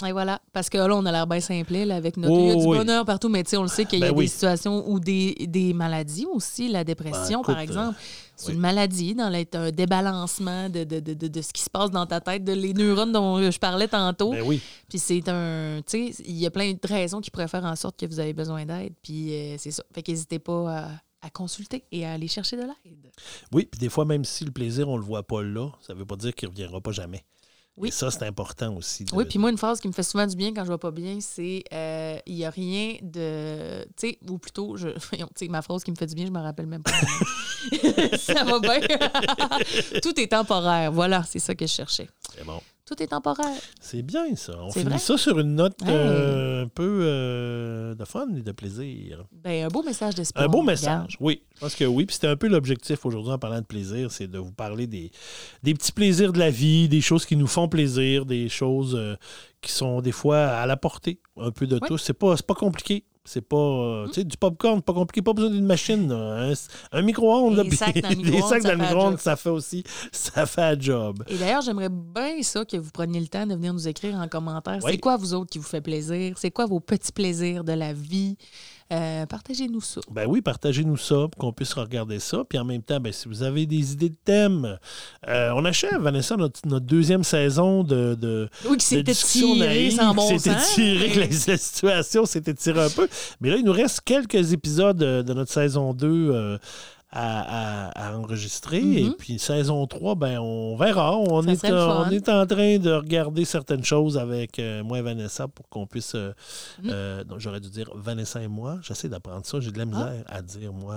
Et voilà. Parce que là, on a l'air bien simplet là, avec notre. Oh, il y a du bonheur partout, mais tu sais, on le sait qu'il y a Ben des oui. situations ou des, des maladies aussi. La dépression, Ben, par exemple. C'est oui. une maladie, dans l'être un débalancement de, de, de, de, de ce qui se passe dans ta tête, de les neurones dont je parlais tantôt. Ben oui. Puis c'est un. Tu sais, il y a plein de raisons qui pourraient faire en sorte que vous avez besoin d'aide. Puis euh, c'est ça. Fait qu'hésitez pas à, à consulter et à aller chercher de l'aide. Oui, puis des fois, même si le plaisir, on ne le voit pas là, ça ne veut pas dire qu'il ne reviendra pas jamais. Oui. Et ça, c'est important aussi. de- Oui, puis moi, une phrase qui me fait souvent du bien quand je vais pas bien, c'est euh, il n'y a rien de. Tu sais, ou plutôt, je, voyons, tu sais, ma phrase qui me fait du bien, je me rappelle même pas. ça va bien. Tout est temporaire. Voilà, c'est ça que je cherchais. C'est bon. Tout est temporaire. C'est bien, ça. On finit vrai? ça sur une note Hey. euh, un peu euh, de fun et de plaisir. Ben, un beau message d'espoir. Un beau message, oui. Je pense que oui. Puis c'était un peu l'objectif aujourd'hui en parlant de plaisir, c'est de vous parler des, des petits plaisirs de la vie, des choses qui nous font plaisir, des choses euh, qui sont des fois à la portée un peu de Ouais. tous. C'est pas, c'est pas compliqué. C'est pas. euh, Tu sais, du popcorn, pas compliqué, pas besoin d'une machine. là. Un, un micro-ondes, là, Des puis sacs dans le des micro-ondes, sacs ça fait la micro-ondes, job. ça fait aussi. Ça fait un job. Et d'ailleurs, j'aimerais bien ça que vous preniez le temps de venir nous écrire en commentaire. Oui. C'est quoi, vous autres, qui vous fait plaisir? C'est quoi vos petits plaisirs de la vie? Euh, Partagez-nous ça. Ben oui, partagez-nous ça pour qu'on puisse regarder ça. Puis en même temps, ben, si vous avez des idées de thèmes, euh, on achève, Vanessa, notre, notre deuxième saison de, de, Oui, qui de s'était discussion tiré sans bon sens. tiré, que la, situation s'était tirée un peu. Mais là, il nous reste quelques épisodes de notre saison 2 euh, à, à- à enregistrer. Mhm. Et puis saison 3, ben, on verra. On est, on est en train de regarder certaines choses avec euh, moi et Vanessa pour qu'on puisse... euh, Mhm. euh, non, J'aurais dû dire Vanessa et moi. J'essaie d'apprendre ça. J'ai de la misère à dire, moi...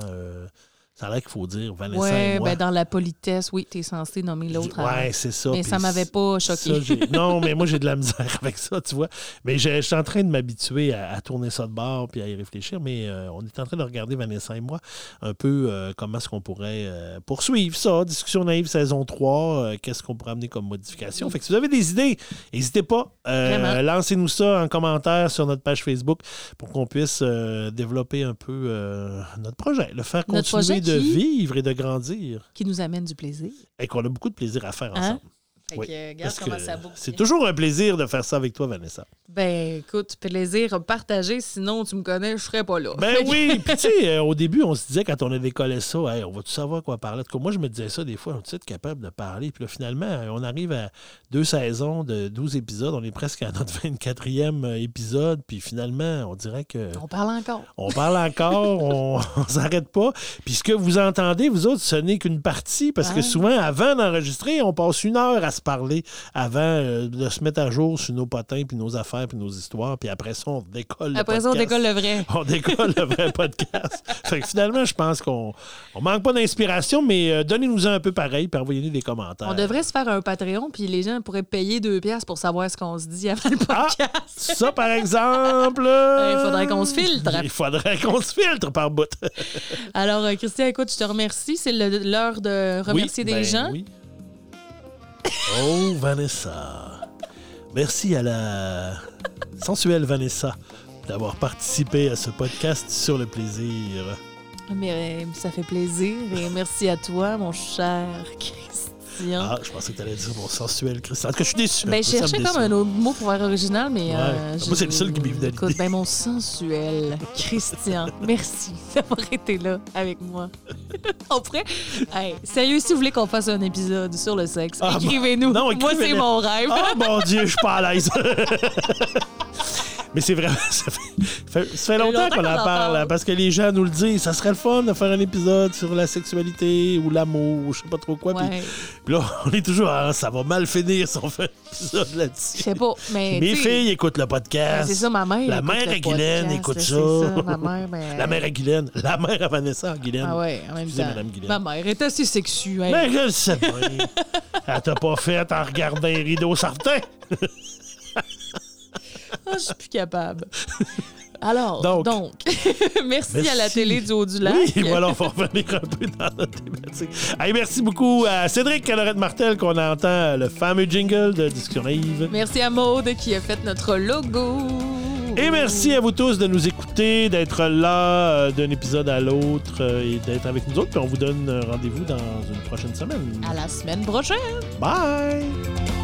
ça a l'air qu'il faut dire Vanessa moi. ben dans la politesse, oui, tu es censé nommer l'autre. Ouais, c'est ça. Mais ça m'avait pas choqué. non, mais moi, j'ai de la misère avec ça, tu vois. Mais je, je suis en train de m'habituer à, à tourner ça de bord puis à y réfléchir. Mais euh, on est en train de regarder, Vanessa et moi, un peu euh, comment est-ce qu'on pourrait euh, poursuivre ça. Discussion naïve saison 3. euh, Qu'est-ce qu'on pourrait amener comme modification? Fait que si vous avez des idées, n'hésitez pas. Lancez-nous ça en commentaire sur notre page Facebook pour qu'on puisse développer un peu notre projet, le faire continuer projet de vivre et de grandir. Qui nous amène du plaisir. Et qu'on a beaucoup de plaisir à faire Hein? Ensemble. Fait Oui, que, regarde Parce comment que ça boucle. C'est toujours un plaisir de faire ça avec toi, Vanessa. Ben, écoute, plaisir partagé, sinon tu me connais, je serais pas là. Ben oui, puis tu sais, euh, au début, on se disait quand on a décollé ça, Hey, on va tout savoir quoi parler? En tout cas, moi, je me disais ça des fois, on est capable de parler. Puis là, finalement, euh, on arrive à deux saisons de 12 épisodes. On est presque à notre 24e euh, épisode. Puis finalement, on dirait que. On parle encore. On parle encore, on ne s'arrête pas. Puis ce que vous entendez, vous autres, ce n'est qu'une partie, parce que souvent, avant d'enregistrer, on passe une heure à se parler avant euh, de se mettre à jour sur nos potins, puis nos affaires, puis nos histoires. Puis après ça, on décolle le Après ça, on décolle le vrai. On décolle le vrai podcast. Fait que finalement, je pense qu'on on manque pas d'inspiration, mais euh, donnez-nous un peu pareil, puis envoyez-nous des commentaires. On devrait se faire un Patreon, puis les gens pourraient payer deux piastres pour savoir ce qu'on se dit avant le Ah! podcast. Ça, par exemple. Il faudrait qu'on se filtre. Il faudrait qu'on se filtre par bout. Alors, euh, Christian, écoute, je te remercie. C'est l'heure de remercier Oui, des ben gens. oui. Oh, Vanessa. Merci à la sensuelle Vanessa d'avoir participé à ce podcast sur le plaisir. Mais euh, ça fait plaisir. Et merci à toi, mon cher Christian. Ah, je pensais que tu allais dire mon sensuel Christian. En tout cas, je suis déçu. Ben, je Ça me cherchais comme un autre mot pour faire original, mais. Ouais. euh, Moi, c'est le seul qui m'est venu Écoute, ben, mon sensuel Christian, merci d'avoir été là avec moi. On pourrait. Hey, sérieux, si vous voulez qu'on fasse un épisode sur le sexe, Ah, écrivez-nous. non, Moi, c'est mon rêve. Oh mon Dieu, je suis pas à l'aise. Mais c'est vraiment. Ça fait, fait- ça fait longtemps longtemps qu'on en en parle, parle. hein, parce que les gens nous le disent. Ça serait le fun de faire un épisode sur la sexualité ou l'amour, ou je sais pas trop quoi. Puis là, on est toujours. Ah, ça va mal finir si on fait un épisode Je là-dessus. sais pas, mais. Mes filles écoutent le podcast. C'est ça, ma mère. La mère à Guylaine écoute ça. ça. Ma mère, ben. La mère à Guylaine. La mère à Vanessa Guylaine. Ah ouais, en même Excusez, temps. Madame Guylaine. Ma mère est assez sexuelle. Mais je le sais bien. Elle t'a pas fait en regardant les rideaux certains. Ah, je suis plus capable. Alors, Donc. donc, merci, à la télé du haut du lac. Oui, voilà, on va revenir un peu dans notre thématique. Hey, merci beaucoup à Cédric Calorette Martel qu'on entend le fameux jingle de Discussion Naïve. Merci à Maude qui a fait notre logo. Et merci à vous tous de nous écouter, d'être là euh, d'un épisode à l'autre euh, et d'être avec nous autres. Puis on vous donne rendez-vous dans une prochaine semaine. À la semaine prochaine. Bye!